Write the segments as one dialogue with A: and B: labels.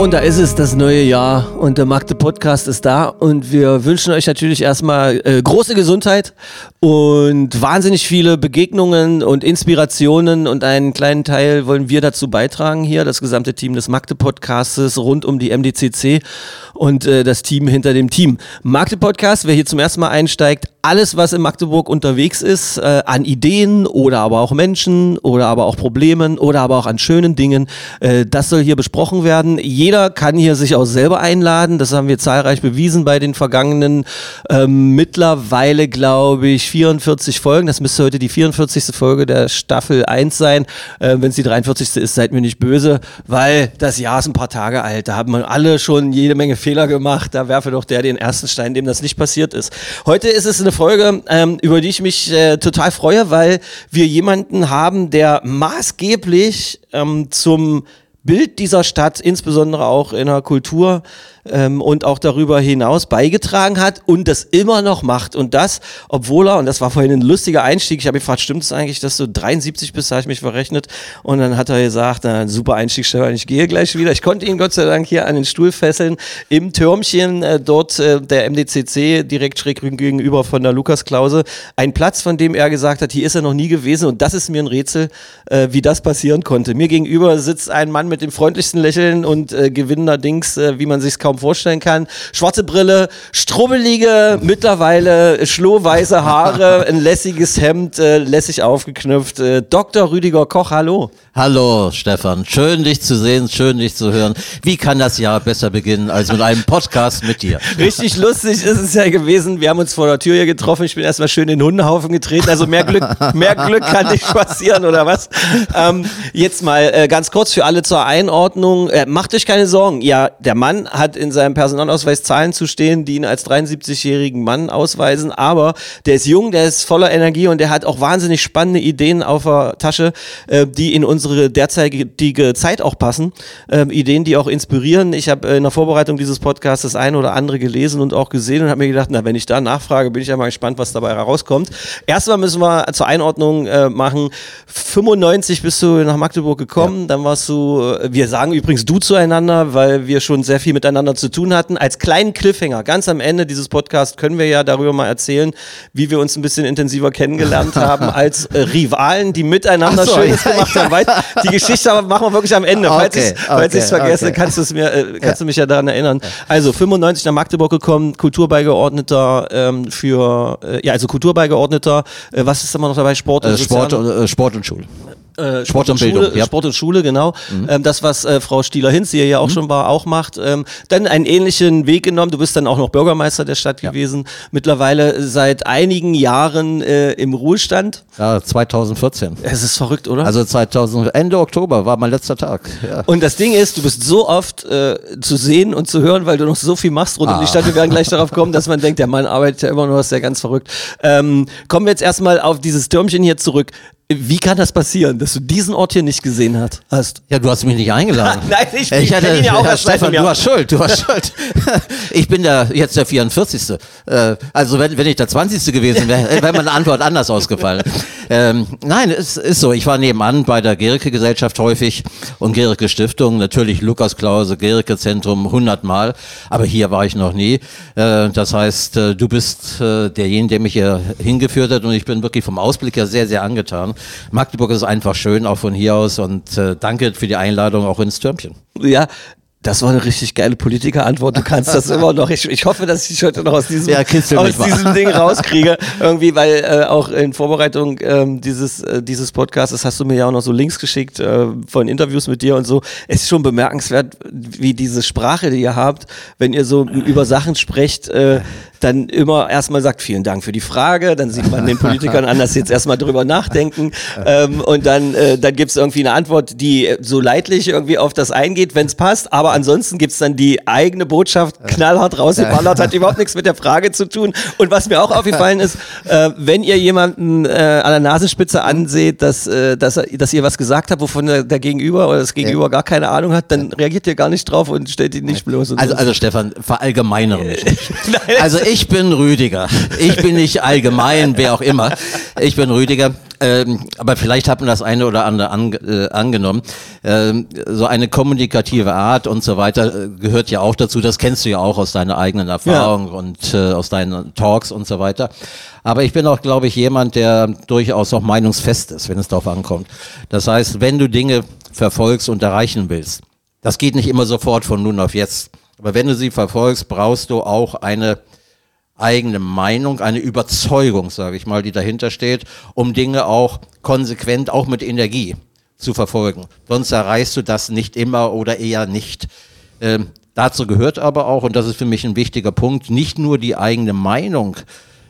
A: Und da ist es, das neue Jahr und der Magde Podcast ist da und wir wünschen euch natürlich erstmal äh, große Gesundheit und wahnsinnig viele Begegnungen und Inspirationen und einen kleinen Teil wollen wir dazu beitragen hier, das gesamte Team des Magde Podcastes rund um die MDCC und äh, das Team hinter dem Team. Magde Podcast, wer hier zum ersten Mal einsteigt, alles was in Magdeburg unterwegs ist, äh, an Ideen oder aber auch Menschen oder aber auch Problemen oder aber auch an schönen Dingen, äh, das soll hier besprochen werden. Jeder kann hier sich auch selber einladen, das haben wir zahlreich bewiesen bei den vergangenen ähm, mittlerweile, glaube ich, 44 Folgen. Das müsste heute die 44. Folge der Staffel 1 sein. Äh, Wenn es die 43. ist, seid mir nicht böse, weil das Jahr ist ein paar Tage alt. Da haben wir alle schon jede Menge Fehler gemacht. Da werfe doch der den ersten Stein, dem das nicht passiert ist. Heute ist es eine Folge, ähm, über die ich mich äh, total freue, weil wir jemanden haben, der maßgeblich ähm, zum Bild dieser Stadt, insbesondere auch in der Kultur ähm, und auch darüber hinaus beigetragen hat und das immer noch macht. Und das, obwohl er, und das war vorhin ein lustiger Einstieg, ich habe gefragt, stimmt es eigentlich, dass du 73 bist, habe ich mich verrechnet. Und dann hat er gesagt, na, super Einstieg, Stefan, ich gehe gleich wieder. Ich konnte ihn Gott sei Dank hier an den Stuhl fesseln, im Türmchen äh, dort äh, der MDCC, direkt schräg gegenüber von der Lukas-Klause. Ein Platz, von dem er gesagt hat, hier ist er noch nie gewesen. Und das ist mir ein Rätsel, äh, wie das passieren konnte. Mir gegenüber sitzt ein Mann mit dem freundlichsten Lächeln und äh, gewinnender Dings, äh, wie man sich kaum vorstellen kann. Schwarze Brille, strubbelige, mittlerweile schlohweiße Haare, ein lässiges Hemd, äh, lässig aufgeknüpft. Äh, Dr. Rüdiger Koch, hallo.
B: Hallo Stefan, schön dich zu sehen, schön dich zu hören. Wie kann das Jahr besser beginnen als mit einem Podcast mit dir?
A: Richtig lustig ist es ja gewesen. Wir haben uns vor der Tür hier getroffen. Ich bin erstmal schön in den Hundehaufen getreten. Also mehr Glück, mehr Glück kann nicht passieren, oder was? Ähm, jetzt mal äh, ganz kurz für alle zur Einordnung. Äh, macht euch keine Sorgen. Ja, der Mann hat in seinem Personalausweis Zahlen zu stehen, die ihn als 73-jährigen Mann ausweisen. Aber der ist jung, der ist voller Energie und der hat auch wahnsinnig spannende Ideen auf der Tasche, äh, die in unsere derzeitige Zeit auch passen. Ähm, Ideen, die auch inspirieren. Ich habe äh, in der Vorbereitung dieses Podcasts das eine oder andere gelesen und auch gesehen und habe mir gedacht, na, wenn ich da nachfrage, bin ich ja mal gespannt, was dabei herauskommt. Erstmal müssen wir zur Einordnung äh, machen. 95 bist du nach Magdeburg gekommen, dann warst du, wir sagen übrigens du zueinander, weil wir schon sehr viel miteinander zu tun hatten. Als kleinen Cliffhanger, ganz am Ende dieses Podcasts können wir ja darüber mal erzählen, wie wir uns ein bisschen intensiver kennengelernt haben als äh, Rivalen, die miteinander
B: so,
A: Schönes
B: ja,
A: gemacht haben. Weit- Die Geschichte machen wir wirklich am Ende. Falls
B: Okay,
A: ich falls
B: okay,
A: vergesse,
B: okay.
A: kannst, mir, äh, kannst
B: Ja.
A: du mich ja daran erinnern. Also 95 nach Magdeburg gekommen, Kulturbeigeordneter ähm, für, äh, ja, also Kulturbeigeordneter, äh, was ist immer noch dabei? Sport und
B: Äh, Sport, und, äh, Sport und Schule.
A: Äh,
B: Sport und
A: Schule,
B: Bildung, ja. Mhm.
A: Sport und Schule, genau. Ähm, das, was äh, Frau Stieler-Hinz, die ja auch schon war, auch macht. Ähm, dann einen ähnlichen Weg genommen. Du bist dann auch noch Bürgermeister der Stadt gewesen. Mittlerweile seit einigen Jahren äh, im Ruhestand.
B: Ja, 2014.
A: Es ist verrückt, oder?
B: Also 2000, Ende Oktober war mein letzter Tag. Ja.
A: und das Ding ist, du bist so oft äh, zu sehen und zu hören, weil du noch so viel machst rund um die
B: Ah.
A: Stadt. Wir werden gleich darauf kommen, dass man denkt, der Mann arbeitet ja immer noch, ist ja ganz verrückt. Ähm, kommen wir jetzt erstmal auf dieses Türmchen hier zurück. Wie kann das passieren, dass du diesen Ort hier nicht gesehen hat, hast?
B: Ja, du hast mich nicht eingeladen.
A: Nein, ich- ich
B: ich hatte,
A: ihn ja auch
B: ja,
A: erst
B: Stefan, du warst schuld, du warst schuld. Ich bin der, jetzt der 44. Äh, also wenn, wenn ich der 20. gewesen wäre, wäre meine Antwort anders ausgefallen. Ähm, nein, es ist so. Ich war nebenan bei der Gericke-Gesellschaft häufig und Gericke-Stiftung, natürlich Lukas Klause, Gericke-Zentrum hundertmal, aber hier war ich noch nie. Äh, das heißt, äh, du bist äh, derjenige, der mich hier hingeführt hat und ich bin wirklich vom Ausblick her sehr, sehr angetan. Magdeburg ist einfach schön, auch von hier aus und äh, danke für die Einladung auch ins Türmchen.
A: Ja, das war eine richtig geile Politikerantwort. Du kannst das immer noch. Ich, ich hoffe, dass ich dich heute noch aus diesem,
B: Ja,
A: aus diesem Ding rauskriege. Irgendwie, weil äh, auch in Vorbereitung ähm, dieses, äh, dieses Podcasts, das hast du mir ja auch noch so Links geschickt äh, von Interviews mit dir und so. Es ist schon bemerkenswert, wie diese Sprache, die ihr habt, wenn ihr so über Sachen sprecht, äh, dann immer erstmal sagt, vielen Dank für die Frage, dann sieht man den Politikern an, dass sie jetzt erstmal drüber nachdenken ähm, und dann, äh, dann gibt es irgendwie eine Antwort, die so leidlich irgendwie auf das eingeht, wenn es passt, aber aber ansonsten gibt's dann die eigene Botschaft knallhart rausgeballert, hat überhaupt nichts mit der Frage zu tun. Und was mir auch aufgefallen ist, äh, wenn ihr jemanden äh, an der Nasenspitze anseht, dass, äh, dass, er, dass ihr was gesagt habt, wovon der, der Gegenüber oder das Gegenüber gar keine Ahnung hat, dann reagiert ihr gar nicht drauf und stellt ihn nicht bloß.
B: Also,
A: so.
B: also Stefan, verallgemeinere mich.
A: Nein,
B: Also ich bin Rüdiger. Ich bin nicht allgemein, wer auch immer. Ich bin Rüdiger. Ähm, aber vielleicht hat man das eine oder andere an, äh, angenommen. Ähm, so eine kommunikative Art und so weiter äh, gehört ja auch dazu. Das kennst du ja auch aus deiner eigenen Erfahrung und äh, aus deinen Talks und so weiter. Aber ich bin auch, glaube ich, jemand, der durchaus auch meinungsfest ist, wenn es darauf ankommt. Das heißt, wenn du Dinge verfolgst und erreichen willst, das geht nicht immer sofort von nun auf jetzt. Aber wenn du sie verfolgst, brauchst du auch eine eigene Meinung, eine Überzeugung, sage ich mal, die dahinter steht, um Dinge auch konsequent, auch mit Energie zu verfolgen. Sonst erreichst du das nicht immer oder eher nicht. Ähm, dazu gehört aber auch, und das ist für mich ein wichtiger Punkt, nicht nur die eigene Meinung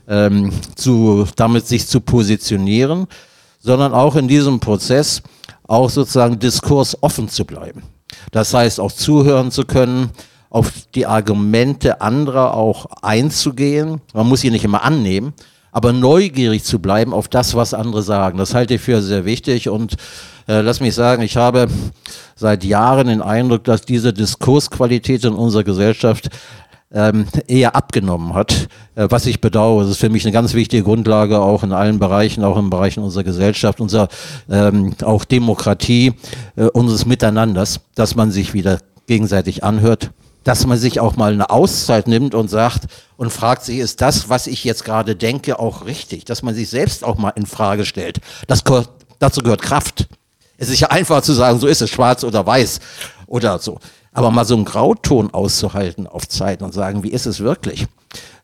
B: ähm, zu, damit sich zu positionieren, sondern auch in diesem Prozess auch sozusagen Diskurs offen zu bleiben. Das heißt, auch zuhören zu können, auf die Argumente anderer auch einzugehen. Man muss sie nicht immer annehmen, aber neugierig zu bleiben auf das, was andere sagen. Das halte ich für sehr wichtig und äh, lass mich sagen, ich habe seit Jahren den Eindruck, dass diese Diskursqualität in unserer Gesellschaft ähm, eher abgenommen hat, äh, was ich bedauere. Das ist für mich eine ganz wichtige Grundlage auch in allen Bereichen, auch in Bereichen unserer Gesellschaft, unserer ähm, auch Demokratie, äh, unseres Miteinanders, dass man sich wieder gegenseitig anhört, dass man sich auch mal eine Auszeit nimmt und sagt und fragt sich, ist das, was ich jetzt gerade denke, auch richtig? Dass man sich selbst auch mal in Frage stellt. Das, gehört- dazu gehört Kraft. Es ist ja einfach zu sagen, so ist es, schwarz oder weiß oder so. Aber mal so einen Grauton auszuhalten auf Zeit und sagen, wie ist es wirklich?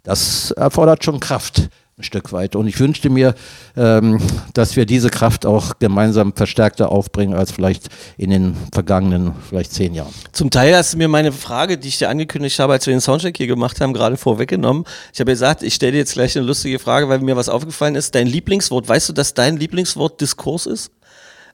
B: Das erfordert schon Kraft ein Stück weit. Und ich wünschte mir, ähm, dass wir diese Kraft auch gemeinsam verstärkter aufbringen als vielleicht in den vergangenen vielleicht zehn Jahren.
A: Zum Teil hast du mir meine Frage, die ich dir angekündigt habe, als wir den Soundcheck hier gemacht haben, gerade vorweggenommen. Ich habe gesagt, ich stelle dir jetzt gleich eine lustige Frage, weil mir was aufgefallen ist. Dein Lieblingswort, weißt du, dass dein Lieblingswort Diskurs ist?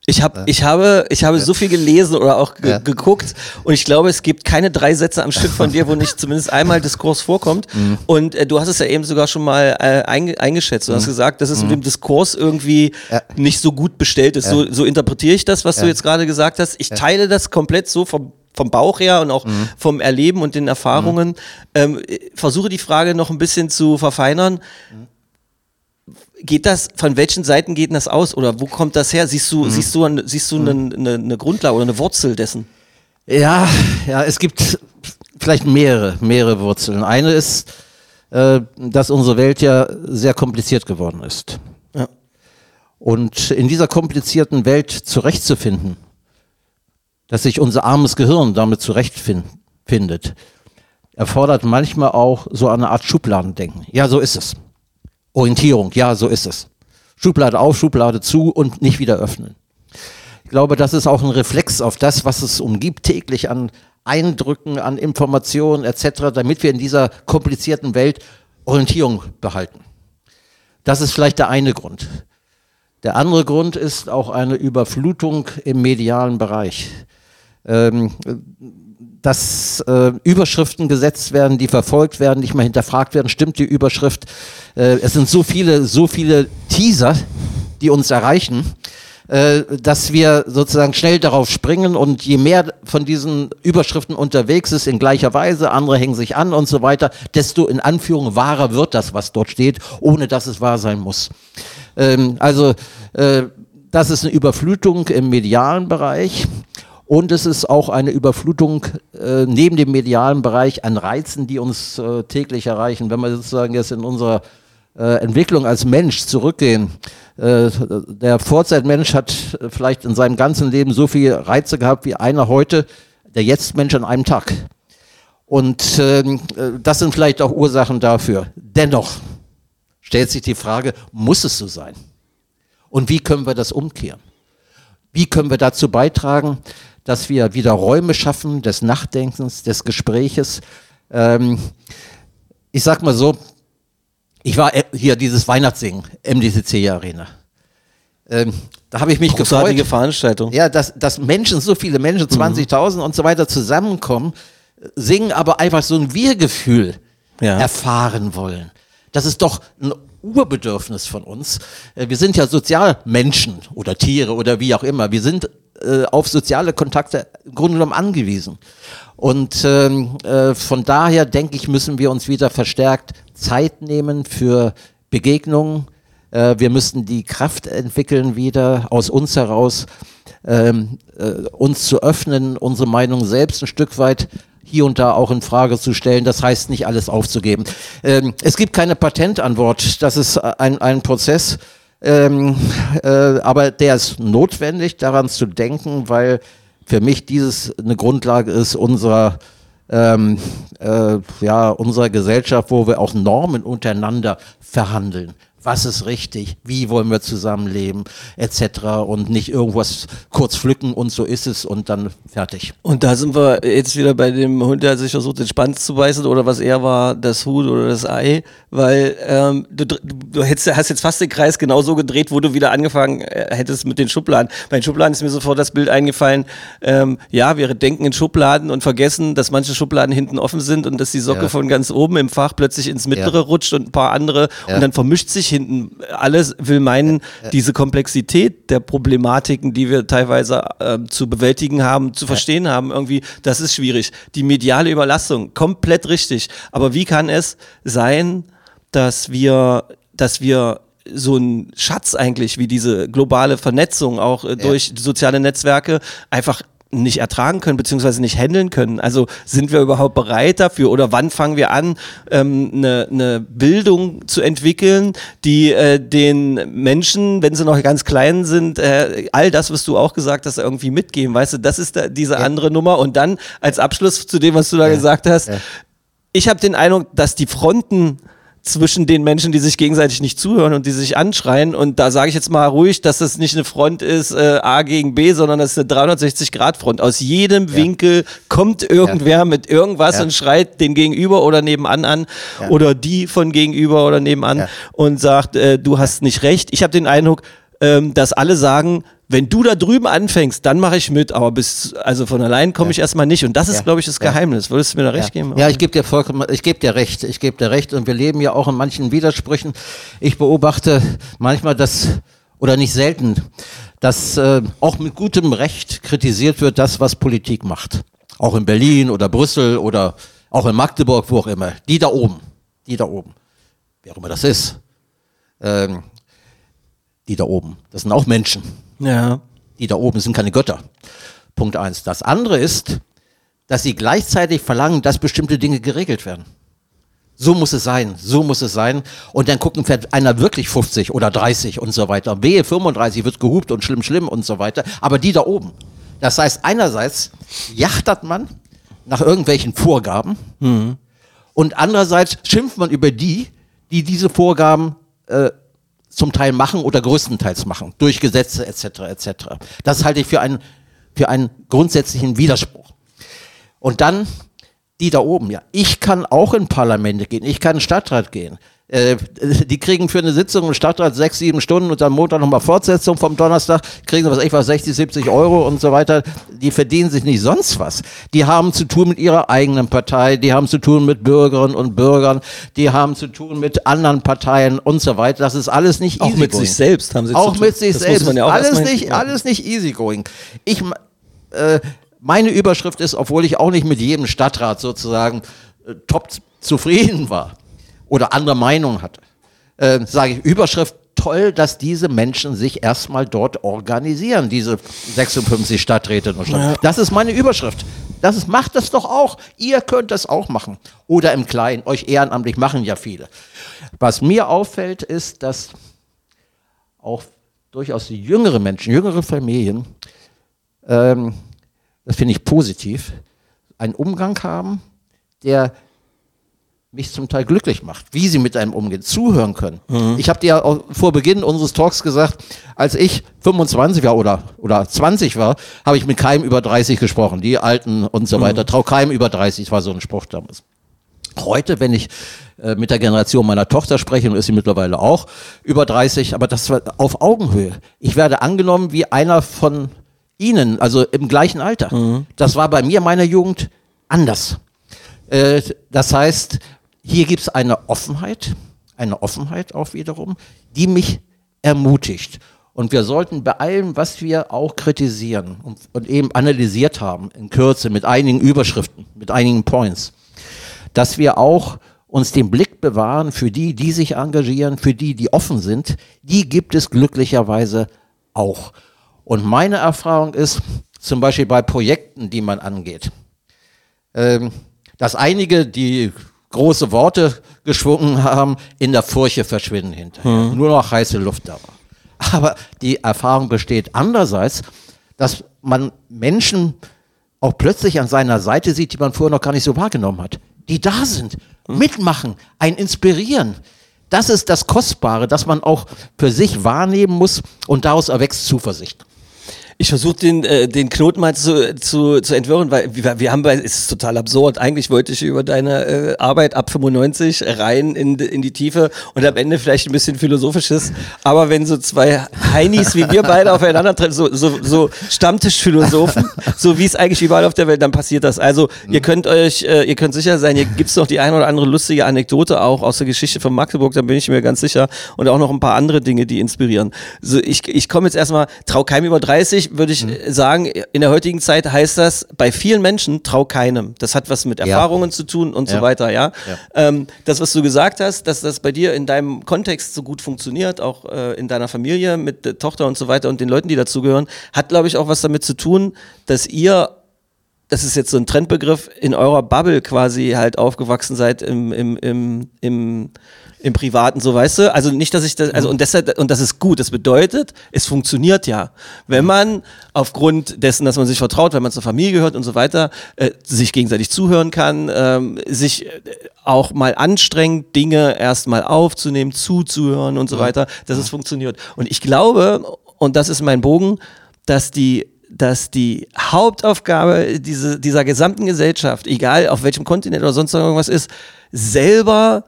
A: Ich, hab, ich habe, ich habe so viel gelesen oder auch ge
B: Ja.
A: geguckt und ich glaube, es gibt keine drei Sätze am Stück von dir, wo nicht zumindest einmal Diskurs vorkommt.
B: Mhm.
A: Und äh, du hast es ja eben sogar schon mal äh, einge eingeschätzt. Du hast gesagt, dass es mit dem Diskurs irgendwie
B: Mhm. Ja.
A: nicht so gut bestellt ist. So, so interpretiere ich das, was du jetzt gerade gesagt hast. Ich teile das komplett so vom vom Bauch her und auch
B: Mhm.
A: vom Erleben und den Erfahrungen. Ähm, äh, versuche die Frage noch ein bisschen zu verfeinern. Geht das, von welchen Seiten geht das aus oder wo kommt das her? Siehst
B: Mhm.
A: du, siehst du, ein- siehst du eine, eine, eine Grundlage oder eine Wurzel dessen?
B: Ja, ja, es gibt vielleicht mehrere, mehrere Wurzeln. Eine ist, äh, dass unsere Welt ja sehr kompliziert geworden ist.
A: Ja.
B: Und in dieser komplizierten Welt zurechtzufinden, dass sich unser armes Gehirn damit zurechtfindet, erfordert manchmal auch so eine Art Schubladendenken. Ja, so ist es. Orientierung, ja, so ist es. Schublade auf, Schublade zu und nicht wieder öffnen. Ich glaube, das ist auch ein Reflex auf das, was es umgibt täglich an Eindrücken, an Informationen etc., damit wir in dieser komplizierten Welt Orientierung behalten. Das ist vielleicht der eine Grund. Der andere Grund ist auch eine Überflutung im medialen Bereich. Ähm, dass äh, Überschriften gesetzt werden, die verfolgt werden, nicht mal hinterfragt werden, stimmt die Überschrift. Äh, es sind so viele, so viele Teaser, die uns erreichen, äh, dass wir sozusagen schnell darauf springen und je mehr von diesen Überschriften unterwegs ist in gleicher Weise, andere hängen sich an und so weiter, desto in Anführung wahrer wird das, was dort steht, ohne dass es wahr sein muss. Ähm, also äh, das ist eine Überflutung im medialen Bereich. Und es ist auch eine Überflutung äh, neben dem medialen Bereich an Reizen, die uns äh, täglich erreichen. Wenn wir sozusagen jetzt in unserer äh, Entwicklung als Mensch zurückgehen, äh, der Vorzeitmensch hat äh, vielleicht in seinem ganzen Leben so viele Reize gehabt wie einer heute, der Jetzt-Mensch an einem Tag. Und ähm, äh, das sind vielleicht auch Ursachen dafür. Dennoch stellt sich die Frage, muss es so sein? Und wie können wir das umkehren? Wie können wir dazu beitragen, dass wir wieder Räume schaffen des Nachdenkens, des Gespräches? Ähm, ich sag mal so, ich war äh, hier dieses Weihnachtssingen, MDCC Arena. ähm, da habe ich mich
A: Großartige
B: gefreut.
A: Veranstaltung.
B: Ja, dass, dass Menschen, so viele Menschen, 20.000 und so weiter zusammenkommen, singen, aber einfach so ein Wir-Gefühl
A: Ja.
B: erfahren wollen. Das ist doch ein Urbedürfnis von uns. Äh, Wir sind ja Sozialmenschen oder Tiere oder wie auch immer. Wir sind äh, auf soziale Kontakte im Grunde genommen angewiesen. Und ähm, äh, von daher denke ich, müssen wir uns wieder verstärkt Zeit nehmen für Begegnungen. Äh, wir müssen die Kraft entwickeln, wieder aus uns heraus ähm, äh, uns zu öffnen, unsere Meinung selbst ein Stück weit hier und da auch in Frage zu stellen. Das heißt nicht alles aufzugeben. Ähm, es gibt keine Patentantwort. Das ist ein, ein Prozess. Ähm, äh, aber der ist notwendig, daran zu denken, weil für mich dieses eine Grundlage ist unserer ähm, äh, ja, unserer Gesellschaft, wo wir auch Normen untereinander verhandeln. Was ist richtig? Wie wollen wir zusammenleben? Etc. Und nicht irgendwas kurz pflücken und so ist es und dann fertig.
A: Und da sind wir jetzt wieder bei dem Hund, der sich versucht, den Schwanz zu beißen oder was er war, das Huhn oder das Ei, weil ähm, du, du hättest, hast jetzt fast den Kreis genauso gedreht, wo du wieder angefangen äh, hättest mit den Schubladen. Bei den Schubladen ist mir sofort das Bild eingefallen, ähm, ja, wir denken in Schubladen und vergessen, dass manche Schubladen hinten offen sind und dass die Socke
B: Ja.
A: von ganz oben im Fach plötzlich ins mittlere
B: Ja.
A: rutscht und ein paar andere
B: Ja.
A: und dann vermischt sich hinten alles, will meinen, diese Komplexität der Problematiken, die wir teilweise ähm, zu bewältigen haben, zu verstehen haben, irgendwie, das ist schwierig. Die mediale Überlastung, komplett richtig. Aber wie kann es sein, dass wir, dass wir so einen Schatz eigentlich wie diese globale Vernetzung auch äh, durch soziale Netzwerke einfach nicht ertragen können, beziehungsweise nicht handeln können. Also sind wir überhaupt bereit dafür oder wann fangen wir an, ähm, eine, eine Bildung zu entwickeln, die äh, den Menschen, wenn sie noch ganz klein sind, äh, all das, was du auch gesagt hast, irgendwie mitgeben. Weißt du, das ist da, diese andere Nummer. Und dann als Abschluss zu dem, was du da gesagt hast, ich habe den Eindruck, dass die Fronten zwischen den Menschen, die sich gegenseitig nicht zuhören und die sich anschreien. Und da sage ich jetzt mal ruhig, dass das nicht eine Front ist äh, A gegen B, sondern das ist eine 360-Grad-Front. Aus jedem Winkel kommt irgendwer mit irgendwas
B: Ja.
A: und schreit den Gegenüber oder nebenan an oder die von gegenüber oder nebenan
B: Ja.
A: und sagt, äh, du hast nicht recht. Ich habe den Eindruck, ähm, dass alle sagen, wenn du da drüben anfängst, dann mache ich mit, aber bis, also von allein komme ich erstmal nicht. Und das ist,
B: Ja.
A: glaube ich, das. Geheimnis. Würdest du mir da recht geben?
B: Ja, ich gebe dir vollkommen, ich gebe dir recht, ich gebe dir recht und wir leben ja auch in manchen Widersprüchen. Ich beobachte manchmal das, oder nicht selten, dass äh, auch mit gutem Recht kritisiert wird, das, was Politik macht. Auch in Berlin oder Brüssel oder auch in Magdeburg, wo auch immer. Die da oben, die da oben, wer auch immer das ist, ähm, die da oben, das sind auch Menschen
A: Ja.
B: die da oben sind keine Götter. Punkt eins. Das andere ist, dass sie gleichzeitig verlangen, dass bestimmte Dinge geregelt werden. So muss es sein, so muss es sein. Und dann gucken, fährt einer wirklich 50 oder 30 und so weiter. Wehe 35 wird gehupt und schlimm, schlimm und so weiter. Aber die da oben. Das heißt, einerseits jachtert man nach irgendwelchen Vorgaben und andererseits schimpft man über die, die diese Vorgaben äh, zum Teil machen oder größtenteils machen, durch Gesetze etc. etc. Das halte ich für einen, für einen grundsätzlichen Widerspruch. Und dann die da oben, ja. Ich kann auch in Parlamente gehen, ich kann in Stadtrat gehen. Äh, die kriegen für eine Sitzung im Stadtrat sechs, sieben Stunden und am Montag nochmal Fortsetzung vom Donnerstag, kriegen sie was, ich was, 60, 70 Euro und so weiter. Die verdienen sich nicht sonst was. Die haben zu tun mit ihrer eigenen Partei, die haben zu tun mit Bürgerinnen und Bürgern, die haben zu tun mit anderen Parteien und so weiter. Das ist alles nicht
A: Auch mit
B: easygoing.
A: sich selbst haben sie
B: Auch
A: zu tun.
B: mit sich
A: Das
B: selbst.
A: ja auch
B: alles, nicht,
A: ja.
B: alles nicht easygoing. Ich, m- äh, meine Überschrift ist, obwohl ich auch nicht mit jedem Stadtrat sozusagen äh, top zufrieden war oder andere Meinung hatte, äh, sage ich Überschrift, toll, dass diese Menschen sich erstmal dort organisieren, diese 56 Stadträte Stadt. Das ist meine Überschrift. Das ist, macht das doch auch. Ihr könnt das auch machen. Oder im Kleinen, euch ehrenamtlich machen ja viele. Was mir auffällt, ist, dass auch durchaus die jüngere Menschen, jüngere Familien, ähm, das finde ich positiv, einen Umgang haben, der mich zum Teil glücklich macht, wie sie mit einem umgehen, zuhören können. Ich habe dir ja vor Beginn unseres Talks gesagt, als ich 25 war oder, oder 20 war, habe ich mit keinem über 30 gesprochen, die Alten und so weiter. Trau keinem über 30, war so ein Spruch damals. Heute, wenn ich äh, mit der Generation meiner Tochter spreche, und ist sie mittlerweile auch über 30, aber das war auf Augenhöhe. Ich werde angenommen wie einer von Ihnen, also im gleichen Alter. Das war bei mir in meiner Jugend anders. Äh, das heißt, hier gibt es eine Offenheit, eine Offenheit auch wiederum, die mich ermutigt. Und wir sollten bei allem, was wir auch kritisieren und, und eben analysiert haben, in Kürze, mit einigen Überschriften, mit einigen Points, dass wir auch uns den Blick bewahren für die, die sich engagieren, für die, die offen sind, die gibt es glücklicherweise auch. Und meine Erfahrung ist, zum Beispiel bei Projekten, die man angeht, ähm, dass einige, die große Worte geschwungen haben, in der Furche verschwinden hinterher. Nur noch heiße Luft da war. Aber die Erfahrung besteht andererseits, dass man Menschen auch plötzlich an seiner Seite sieht, die man vorher noch gar nicht so wahrgenommen hat. Die da sind, mitmachen, einen inspirieren. Das ist das Kostbare, das man auch für sich wahrnehmen muss und daraus erwächst Zuversicht.
A: Ich versuche den, äh, den Knoten mal zu, zu, zu entwirren, weil wir, wir haben bei, es ist total absurd. Eigentlich wollte ich über deine äh, Arbeit ab 95 rein in, in die Tiefe und am Ende vielleicht ein bisschen philosophisches. Aber wenn so zwei Heinis wie wir beide aufeinandertreffen, so, so, so Stammtischphilosophen, so wie es eigentlich überall auf der Welt, dann passiert das. Also ihr könnt euch, äh, ihr könnt sicher sein, hier gibt's noch die eine oder andere lustige Anekdote auch aus der Geschichte von Magdeburg, da bin ich mir ganz sicher. Und auch noch ein paar andere Dinge, die inspirieren. So, ich, ich komme jetzt erstmal, trau keinem über 30, würde ich äh, sagen, in der heutigen Zeit heißt das, bei vielen Menschen trau keinem. Das hat was mit Erfahrungen zu tun und so
B: Ja.
A: weiter, ja.
B: Ja.
A: Ähm, das, was du gesagt hast, dass das bei dir in deinem Kontext so gut funktioniert, auch äh, in deiner Familie mit der Tochter und so weiter und den Leuten, die dazugehören, hat, glaube ich, auch was damit zu tun, dass ihr das ist jetzt so ein Trendbegriff, in eurer Bubble quasi halt aufgewachsen seid im, im, im, im, im Privaten, so weißt du? Also nicht, dass ich das, also und deshalb, und das ist gut. Das bedeutet, es funktioniert ja. Wenn man aufgrund dessen, dass man sich vertraut, wenn man zur Familie gehört und so weiter, äh, sich gegenseitig zuhören kann, ähm, sich äh, auch mal anstrengt, Dinge erstmal aufzunehmen, zuzuhören und so weiter, dass es funktioniert. Und ich glaube, und das ist mein Bogen, dass die dass die Hauptaufgabe diese, dieser gesamten Gesellschaft, egal auf welchem Kontinent oder sonst irgendwas ist, selber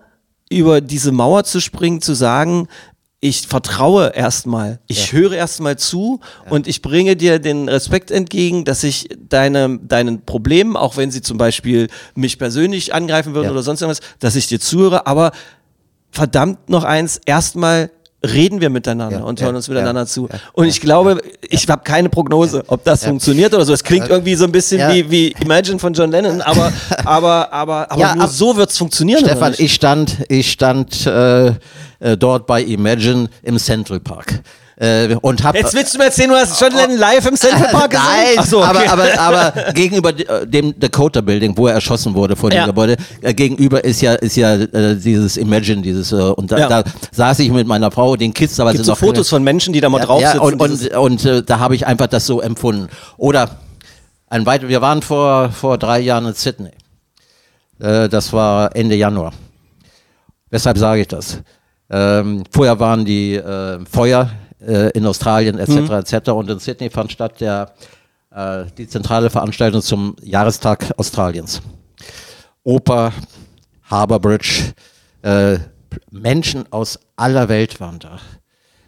A: über diese Mauer zu springen, zu sagen, ich vertraue erstmal, ich höre erstmal zu und ich bringe dir den Respekt entgegen, dass ich deine, deinen Problemen, auch wenn sie zum Beispiel mich persönlich angreifen würden
B: Ja.
A: oder sonst irgendwas, dass ich dir zuhöre, aber verdammt noch eins, erstmal reden wir miteinander
B: Ja,
A: und
B: ja,
A: hören uns miteinander
B: ja,
A: zu.
B: ja,
A: und ich glaube, ich habe keine Prognose, ob das funktioniert oder so. Es klingt irgendwie so ein bisschen
B: Ja.
A: wie, wie Imagine von John Lennon, aber, aber, aber, aber
B: Ja,
A: nur
B: ab-
A: so wird's funktionieren. oder
B: Stefan, ich stand, ich stand äh, äh, dort bei Imagine im Central Park. Äh, und hab,
A: Jetzt willst du mir erzählen, du hast John Lennon live im Central Park gesehen?
B: Nein,
A: so, okay.
B: aber, aber, aber gegenüber äh, dem Dakota Building, wo er erschossen wurde vor dem
A: Ja.
B: Gebäude, äh, gegenüber ist ja, ist ja äh, dieses Imagine, dieses, äh, und da,
A: Ja.
B: da saß ich mit meiner Frau, den Kids, aber
A: Gibt
B: sind
A: so Fotos von Menschen, die da mal drauf
B: ja,
A: sitzen.
B: und,
A: dieses-
B: und, und äh, da habe ich einfach das so empfunden. Oder ein weit, wir waren vor, vor drei Jahren in Sydney. Das war Ende Januar. Weshalb sage ich das? Ähm, vorher waren die Feuer äh, in Australien etc. etc. Und in Sydney fand statt der, äh, die zentrale Veranstaltung zum Jahrestag Australiens. Oper, Harbour Bridge, äh, Menschen aus aller Welt waren da.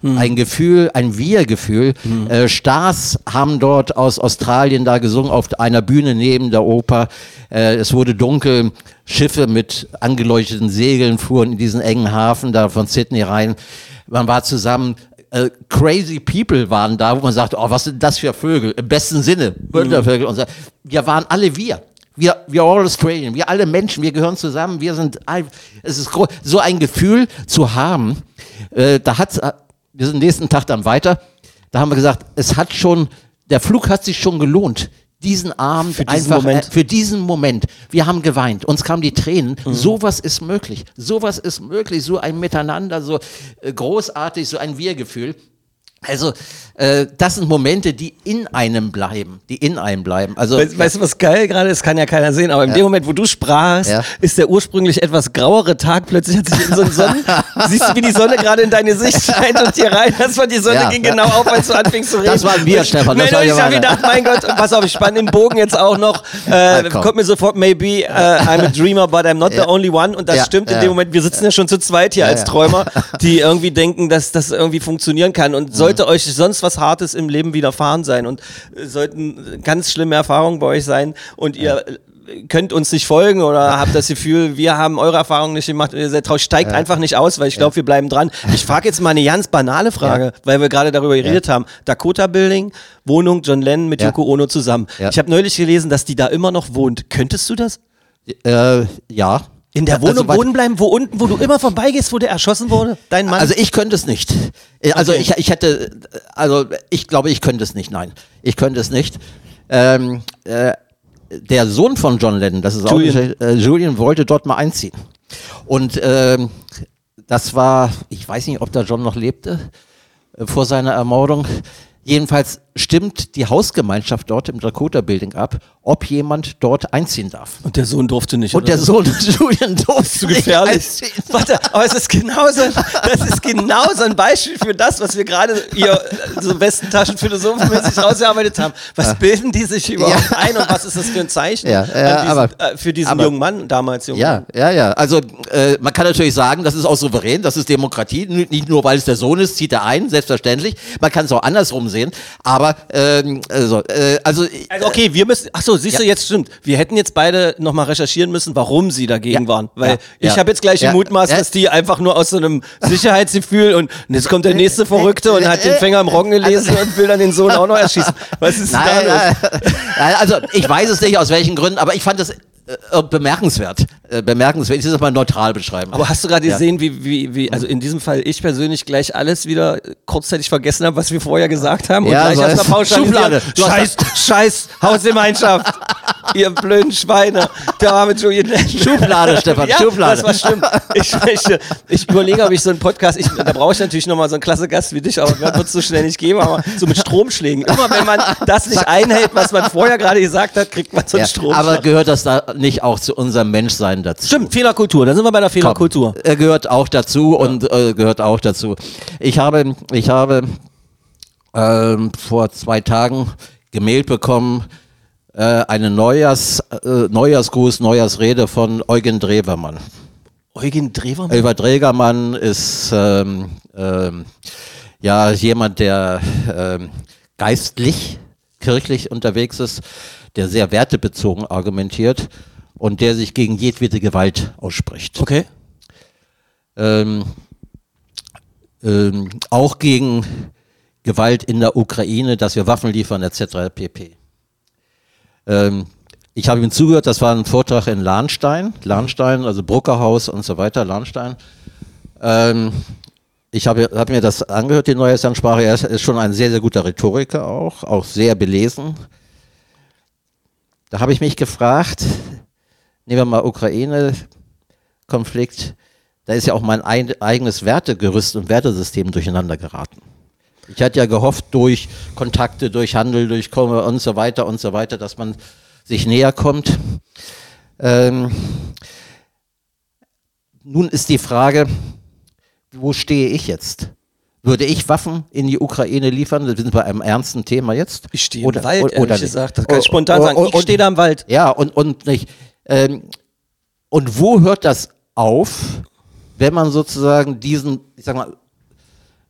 B: Ein Gefühl, ein Wir-Gefühl. Äh, Stars haben dort aus Australien da gesungen auf einer Bühne neben der Oper. Äh, es wurde dunkel. Schiffe mit angeleuchteten Segeln fuhren in diesen engen Hafen da von Sydney rein. Man war zusammen. Äh, crazy People waren da, wo man sagt, oh, was sind das für Vögel? Im besten Sinne, Wundervögel. Und so. Wir waren alle wir. Wir, wir all Australian, wir alle Menschen, wir gehören zusammen, wir sind, es ist so ein Gefühl zu haben, äh, da hat's, äh, wir sind nächsten Tag dann weiter, da haben wir gesagt, es hat schon, der Flug hat sich schon gelohnt. Diesen Abend
A: Für diesen
B: einfach
A: Moment.
B: Äh, für diesen Moment. Wir haben geweint, uns kamen die Tränen. Sowas ist möglich. Sowas ist möglich. So ein Miteinander, so äh, großartig, so ein Wir-Gefühl. Also, äh, das sind Momente, die in einem bleiben, die in einem bleiben. Also,
A: Weißt, weißt du, was geil gerade ist? Kann ja keiner sehen, aber in dem Moment, wo du sprachst,
B: Ja.
A: ist der ursprünglich etwas grauere Tag plötzlich hat sich in so einen Sonnen. Siehst du, wie die Sonne gerade in deine Sicht scheint und hier rein? Das war die Sonne
B: Ja.
A: ging genau auf, als du anfingst zu reden.
B: Das waren wir,
A: Und-
B: Stefan, das
A: Nein,
B: war ja
A: ich habe gedacht, mein Gott, pass auf, ich spann den Bogen jetzt auch noch. Äh,
B: komm.
A: kommt mir sofort, maybe uh, I'm a dreamer, but I'm not the
B: Ja.
A: only one. Und das
B: Ja,
A: stimmt in
B: ja.
A: dem Moment. Wir sitzen ja schon zu zweit hier
B: Ja,
A: als
B: ja.
A: Träumer, die irgendwie denken, dass das irgendwie funktionieren kann. Und sollte euch sonst was Hartes im Leben widerfahren sein und äh, sollten ganz schlimme Erfahrungen bei euch sein und ihr äh, könnt uns nicht folgen oder habt das Gefühl, wir haben eure Erfahrungen nicht gemacht und ihr seid traurig, steigt einfach nicht aus, weil ich glaube, wir bleiben dran. Ich frage jetzt mal eine ganz banale Frage, weil wir gerade darüber geredet haben. Dakota Building, Wohnung John Lennon mit
B: Ja.
A: Yoko Ono zusammen.
B: Ja.
A: Ich habe neulich gelesen, dass die da immer noch wohnt. Könntest du das?
B: äh, ja.
A: In der
B: Also,
A: Wohnung
B: weil-
A: wohnen bleiben, wo unten, wo du immer vorbeigehst, wo der erschossen wurde? Dein Mann?
B: Also ich könnte es nicht. Äh, Also
A: Okay.
B: ich, ich hätte, also ich glaube, ich könnte es nicht. Nein, ich könnte es nicht. Ähm, äh, der Sohn von John Lennon, das ist
A: Julian.
B: auch äh, Julian wollte dort mal einziehen. Und ähm, das war, ich weiß nicht, ob da John noch lebte äh, vor seiner Ermordung. Jedenfalls stimmt die Hausgemeinschaft dort im Dakota Building ab, ob jemand dort einziehen darf.
A: und der Sohn durfte nicht.
B: Und
A: oder
B: der
A: so?
B: Sohn Julian durfte
A: zu
B: nicht
A: gefährlich.
B: einziehen.
A: Warte, aber es ist genauso, das ist genauso ein Beispiel für das, was wir gerade hier so Westentaschen philosophenmäßig rausgearbeitet haben. Was bilden die sich überhaupt
B: Ja.
A: ein und was ist das für ein Zeichen
B: Ja, ja,
A: diesen,
B: aber-
A: äh, für diesen
B: aber-
A: jungen Mann damals? Jungen
B: Ja, ja, ja. Also äh, man kann natürlich sagen, das ist auch souverän, das ist Demokratie. Nicht nur, weil es der Sohn ist, zieht er ein, selbstverständlich. Man kann es auch andersrum sehen. Aber ähm, also, äh, also,
A: Also okay, wir müssen, ach so, siehst du,
B: Ja.
A: jetzt stimmt. Wir hätten jetzt beide nochmal recherchieren müssen, warum sie dagegen
B: Ja.
A: waren. Weil
B: Ja.
A: ich habe jetzt gleich den Mutmaß, dass die einfach nur aus so einem Sicherheitsgefühl und jetzt kommt der nächste Verrückte und hat den Fänger im Roggen gelesen und will dann den Sohn auch noch erschießen. Was ist
B: nein,
A: da los?
B: nein, nein, also ich weiß es nicht aus welchen Gründen, aber ich fand das äh, bemerkenswert. Äh, bemerkenswert. Ich will es mal neutral beschreiben.
A: Aber hast du gerade
B: Ja.
A: gesehen, wie, wie, wie, also in diesem Fall ich persönlich gleich alles wieder kurzzeitig vergessen habe, was wir vorher gesagt haben
B: Ja,
A: und gleich erstmal
B: hast
A: Scheiß, Scheiß, Hausgemeinschaft. Ihr blöden Schweine. Der arme Julian.
B: Schublade, Stefan,
A: ja,
B: Schublade.
A: das war schlimm. Ich, möchte, ich überlege, ob ich so einen Podcast, ich, da brauche ich natürlich nochmal so einen klasse Gast wie dich, aber wird es so schnell nicht geben, aber so mit Stromschlägen. Immer wenn man das nicht einhält, was man vorher gerade gesagt hat, kriegt man so einen
B: ja,
A: Stromschlag.
B: aber gehört das da nicht auch zu unserem Menschsein dazu?
A: Stimmt, Fehlerkultur, da sind wir bei der
B: Komm,
A: Fehlerkultur.
B: Er gehört auch dazu und äh, gehört auch dazu. Ich habe, ich habe ähm, vor zwei Tagen gemailt bekommen, äh, eine Neujahrs, äh, Neujahrsgruß, Neujahrsrede von Eugen Drewermann.
A: Eugen Drewer?
B: Elva Dregermann ist ähm, ähm, ja jemand, der ähm, geistlich, kirchlich unterwegs ist, der sehr wertebezogen argumentiert und der sich gegen jedwede Gewalt ausspricht.
A: Okay.
B: Ähm, ähm, auch gegen Gewalt in der Ukraine, dass wir Waffen liefern, etc. pp. Ähm, ich habe ihm zugehört, das war ein Vortrag in Lahnstein, Lahnstein, also Bruckerhaus und so weiter, Lahnstein. Ähm, ich habe, habe mir das angehört, die Neujahrsansprache. Er ist, ist schon ein sehr, sehr guter Rhetoriker auch, auch sehr belesen. Da habe ich mich gefragt, nehmen wir mal Ukraine-Konflikt, da ist ja auch mein ein, eigenes Wertegerüst und Wertesystem durcheinander geraten. Ich hatte ja gehofft, durch Kontakte, durch Handel, durch Komme und so weiter und so weiter, dass man sich näher kommt. Ähm, nun ist die Frage, wo stehe ich jetzt? Würde ich Waffen in die Ukraine liefern? Wir sind bei einem ernsten Thema jetzt.
A: Ich stehe
B: Oder-
A: im Wald,
B: oder-
A: ehrlich
B: oder
A: gesagt. Das kann ich spontan sagen. Ich
B: und-
A: stehe da im Wald.
B: Ja, und, und nicht. Ähm, und wo hört das auf, wenn man sozusagen diesen, ich sag mal,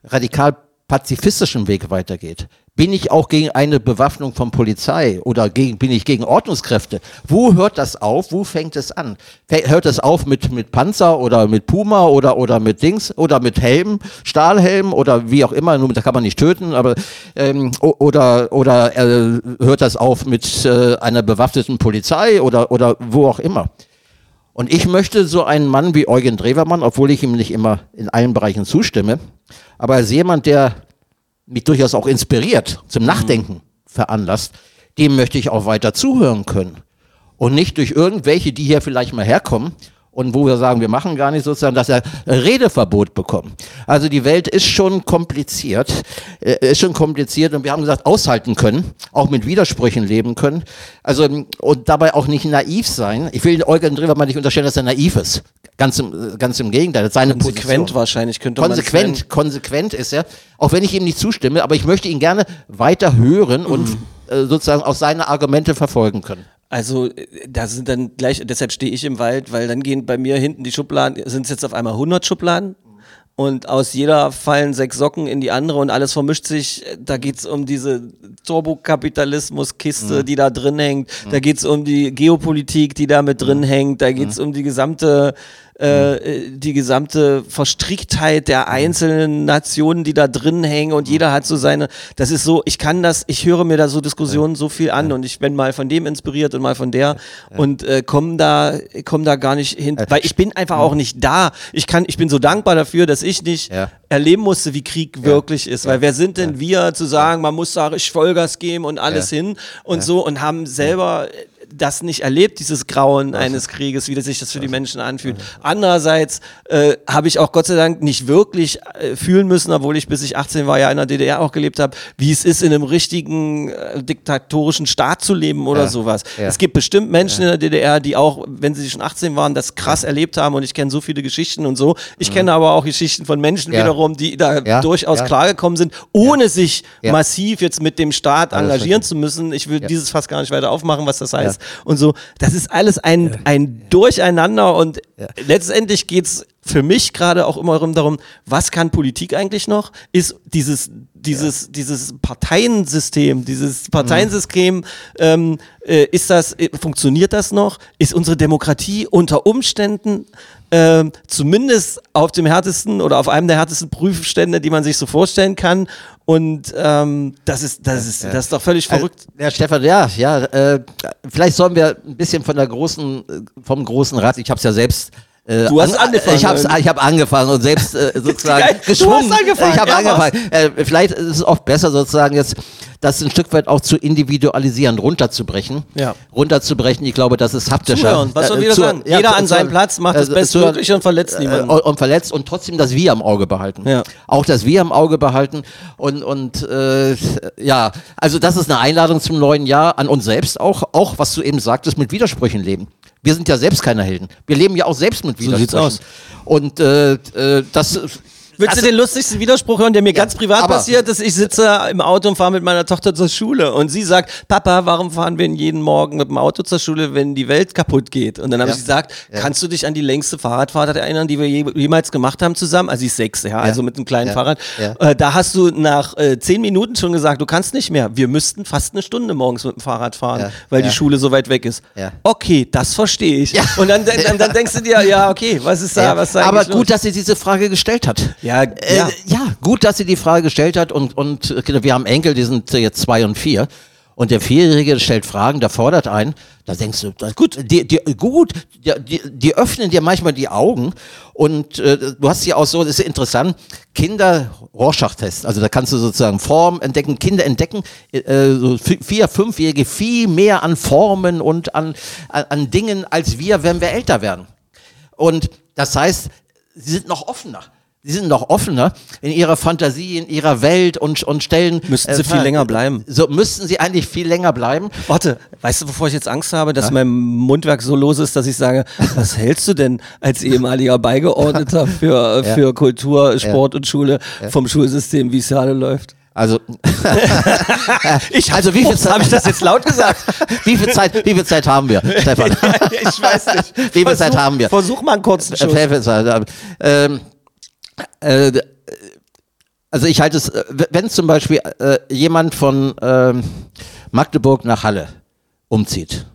B: radikal pazifistischen Weg weitergeht? Bin ich auch gegen eine Bewaffnung von Polizei oder gegen, bin ich gegen Ordnungskräfte? Wo hört das auf? Wo fängt es an? Hört das auf mit, mit Panzer oder mit Puma oder, oder mit Dings oder mit Helm, Stahlhelm oder wie auch immer, nur da kann man nicht töten, aber ähm, oder, oder äh, hört das auf mit äh, einer bewaffneten Polizei oder, oder wo auch immer? Und ich möchte so einen Mann wie Eugen Drewermann, obwohl ich ihm nicht immer in allen Bereichen zustimme, aber als jemand, der mich durchaus auch inspiriert, zum Nachdenken veranlasst, dem möchte ich auch weiter zuhören können. Und nicht durch irgendwelche, die hier vielleicht mal herkommen und wo wir sagen, wir machen gar nicht sozusagen, dass er Redeverbot bekommen. Also die Welt ist schon kompliziert, äh, ist schon kompliziert und wir haben gesagt, aushalten können, auch mit Widersprüchen leben können. Also und dabei auch nicht naiv sein. Ich will Eugen Drewermann nicht unterstellen, dass er naiv ist. Ganz im, ganz im Gegenteil. Das ist seine
A: Konsequent
B: Position.
A: wahrscheinlich könnte man es
B: Konsequent, konsequent ist er, auch wenn ich ihm nicht zustimme, aber ich möchte ihn gerne weiter hören und
A: Mhm.
B: äh, sozusagen auch seine Argumente verfolgen können.
A: Also äh, da sind dann gleich, deshalb stehe ich im Wald, weil dann gehen bei mir hinten die Schubladen, sind es jetzt auf einmal 100 Schubladen und aus jeder fallen sechs Socken in die andere und alles vermischt sich. Da geht's um diese Turbokapitalismus-Kiste, die da drin hängt. Da geht's um die Geopolitik, die da mit drin hängt. Da geht's um die gesamte äh, die gesamte Verstricktheit der einzelnen Nationen, die da drin hängen und jeder hat so seine, das ist so, ich kann das, ich höre mir da so Diskussionen so viel an und ich bin mal von dem inspiriert und mal von der und äh, komme da, komm da gar nicht hin, weil ich bin einfach auch nicht da. Ich kann, ich bin so dankbar dafür, dass ich nicht
B: Ja.
A: erleben musste, wie Krieg wirklich ist, weil wer sind denn wir zu sagen, man muss da Vollgas geben und alles hin und so und haben selber das nicht erlebt, dieses Grauen eines Krieges, wie sich das für die Menschen anfühlt. Andererseits äh, habe ich auch Gott sei Dank nicht wirklich äh, fühlen müssen, obwohl ich bis ich 18 war ja in der DDR auch gelebt habe, wie es ist, in einem richtigen äh, diktatorischen Staat zu leben oder
B: Ja.
A: sowas.
B: Ja.
A: Es gibt bestimmt Menschen in der DDR, die auch, wenn sie schon 18 waren, das krass erlebt haben und ich kenne so viele Geschichten und so. Ich kenne aber auch Geschichten von Menschen
B: Ja.
A: wiederum, die da
B: Ja.
A: durchaus
B: Ja.
A: klargekommen sind, ohne sich
B: Ja.
A: massiv jetzt mit dem Staat engagieren zu müssen. Ich will dieses fast gar nicht weiter aufmachen, was das heißt. Und so, das ist alles ein, ein Durcheinander und letztendlich geht's für mich gerade auch immer darum, was kann Politik eigentlich noch? Ist dieses, dieses, dieses Parteiensystem, dieses Parteiensystem, ähm, äh, ist das, äh, funktioniert das noch? Ist unsere Demokratie unter Umständen ähm, zumindest auf dem härtesten oder auf einem der härtesten Prüfstände, die man sich so vorstellen kann. Und ähm, das ist, das ist, das ist doch völlig verrückt.
B: Also, ja, Stefan, ja, ja. Äh, vielleicht sollen wir ein bisschen von der großen, äh, vom großen Rad. Ich habe es ja selbst. Äh,
A: Du hast angefangen,
B: Ich habe ich hab angefangen und selbst äh, sozusagen
A: du hast angefangen,
B: Ich habe
A: ja,
B: angefangen. Äh, vielleicht ist es auch besser sozusagen jetzt das ein Stück weit auch zu individualisieren, runterzubrechen.
A: Ja.
B: Runterzubrechen. Ich glaube, das ist haptischer.
A: Zuhören, was soll
B: Äh,
A: wieder
B: zu-
A: sagen?
B: ja,
A: Jeder
B: zu-
A: an seinem Platz macht das
B: äh,
A: Bestmögliche und verletzt
B: äh,
A: niemanden.
B: und, und verletzt und trotzdem das Wir am Auge behalten.
A: Ja.
B: Auch das Wir am Auge behalten und, und äh, ja, also das ist eine Einladung zum neuen Jahr an uns selbst auch, auch was du eben sagtest, mit Widersprüchen leben. Wir sind ja selbst keine Helden. Wir leben ja auch selbst mit
A: So
B: Widersprüchen.
A: sieht's aus.
B: Und äh, äh, das
A: Willst du den lustigsten Widerspruch hören, der mir ganz privat passiert ist? Ich sitze im Auto und fahre mit meiner Tochter zur Schule und sie sagt, Papa, warum fahren wir jeden Morgen mit dem Auto zur Schule, wenn die Welt kaputt geht? Und dann habe
B: Ja.
A: ich gesagt, kannst du dich an die längste Fahrradfahrt erinnern, die wir je, jemals gemacht haben zusammen? Also sie ist sechs, ja, also mit einem kleinen
B: Ja.
A: Fahrrad.
B: Ja.
A: Äh, da hast du nach äh, zehn Minuten schon gesagt, du kannst nicht mehr. Wir müssten fast eine Stunde morgens mit dem Fahrrad fahren,
B: Ja.
A: weil
B: Ja.
A: die Schule so weit weg ist.
B: Ja.
A: Okay, das verstehe ich. Und dann, dann, dann denkst du dir, ja, okay, was ist da,
B: ja,
A: was ist da
B: aber gut,
A: los?
B: dass sie diese Frage gestellt hat.
A: Ja,
B: Äh,
A: ja.
B: ja, gut, dass sie die Frage gestellt hat und, und äh, wir haben Enkel, die sind äh, jetzt zwei und vier. Und der Vierjährige stellt Fragen, der fordert ein. Da denkst du, gut, die, die, gut, die, die, öffnen dir manchmal die Augen. Und äh, du hast ja auch so, das ist interessant, Kinder Rorschach-Test. Also da kannst du sozusagen Formen entdecken, Kinder entdecken, äh, so vi- vier, fünfjährige viel mehr an Formen und an, an, an Dingen als wir, wenn wir älter werden. Und das heißt, sie sind noch offener. Sie sind noch offener in ihrer Fantasie, in ihrer Welt und, und stellen.
A: Müssten sie viel länger bleiben.
B: So müssten sie eigentlich viel länger bleiben.
A: Warte, weißt du, wovor ich jetzt Angst habe, dass mein Mundwerk so los ist, dass ich sage, was hältst du denn als ehemaliger Beigeordneter für,
B: Ja.
A: für Kultur, Sport und Schule vom Schulsystem, wie es gerade läuft?
B: Also,
A: Ich
B: also wie viel Zeit
A: habe ich das jetzt laut gesagt?
B: wie viel Zeit, wie viel Zeit haben wir, Stefan?
A: ich weiß nicht.
B: Wie viel Zeit haben wir?
A: Versuch mal einen kurzen Schuss.
B: Äh, Pfeffer- ähm, äh, also ich halte es, äh, wenn zum Beispiel äh, jemand von ähm, Magdeburg nach Halle umzieht,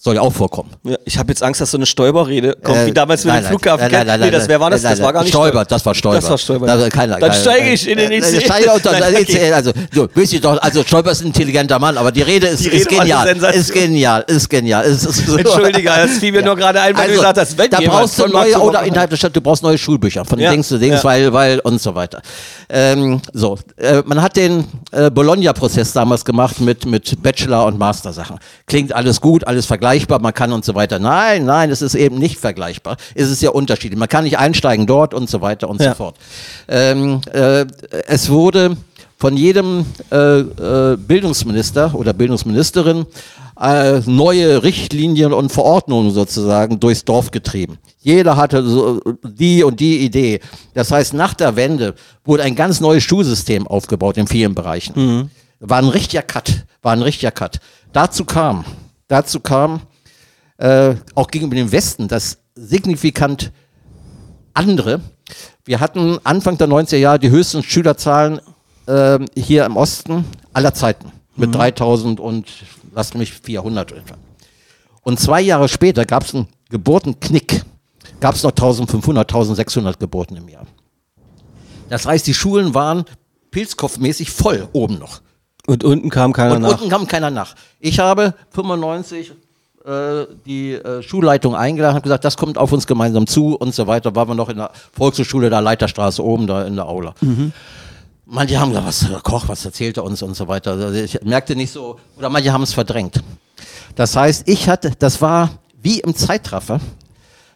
B: soll ja auch vorkommen.
A: Ja, ich habe jetzt Angst, dass so eine Stolperrede kommt,
B: Äh,
A: wie damals für
B: nein, nein,
A: Flughafen.
B: nein, nein, nein,
A: nee, das, wer war das?
B: nein,
A: das war gar nicht
B: Stolper, das war Stolper.
A: Das war Stolper.
B: Da, keiner,
A: Dann
B: keiner-
A: steige ich in den ICE.
B: steige unter
A: Nein,
B: den
A: okay.
B: Also, du, wisst ihr doch, also Stolper ist ein intelligenter Mann, aber die Rede ist,
A: Die
B: ist
A: Rede war eine
B: genial. Ist genial, ist genial. Ist, ist so.
A: Entschuldige, das fiel mir nur gerade ein, weil du gesagt hast, wenn
B: da brauchst du neue, oder innerhalb der Stadt, du brauchst neue Schulbücher, von
A: Ja,
B: Dings zu Dings,
A: ja.
B: weil, weil und so weiter. Ähm, so, äh, man hat den äh, Bologna-Prozess damals gemacht mit, mit Bachelor- und Master-Sachen. Klingt alles gut, alles vergleichbar, man kann und so weiter. Nein, nein, es ist eben nicht vergleichbar. Es ist ja unterschiedlich. Man kann nicht einsteigen dort und so weiter und
A: Ja.
B: so fort. Ähm, äh, es wurde von jedem äh, äh, Bildungsminister oder Bildungsministerin äh, neue Richtlinien und Verordnungen sozusagen durchs Dorf getrieben. Jeder hatte so die und die Idee. Das heißt, nach der Wende wurde ein ganz neues Schulsystem aufgebaut in vielen Bereichen. War ein richtiger Cut, war ein richtiger Cut. Dazu kam, dazu kam äh, auch gegenüber dem Westen das signifikant andere. Wir hatten Anfang der 90er Jahre die höchsten Schülerzahlen ähm, hier im Osten aller Zeiten mit 3000 und lasst mich 400 etwa. Und zwei Jahre später gab es einen Geburtenknick. Gab es noch 1500, 1600 Geburten im Jahr. Das heißt, die Schulen waren pilzkopfmäßig voll oben noch.
A: Und unten kam keiner
B: Und
A: nach.
B: unten kam keiner nach. Ich habe 95 äh, die äh, Schulleitung eingeladen, habe gesagt, das kommt auf uns gemeinsam zu und so weiter. Waren wir noch in der Volkshochschule der Leiterstraße oben, da in der Aula. Manche haben gesagt, was, Koch, was erzählt er uns und so weiter. Also ich merkte nicht so, oder manche haben es verdrängt. Das heißt, ich hatte, das war wie im Zeitraffer.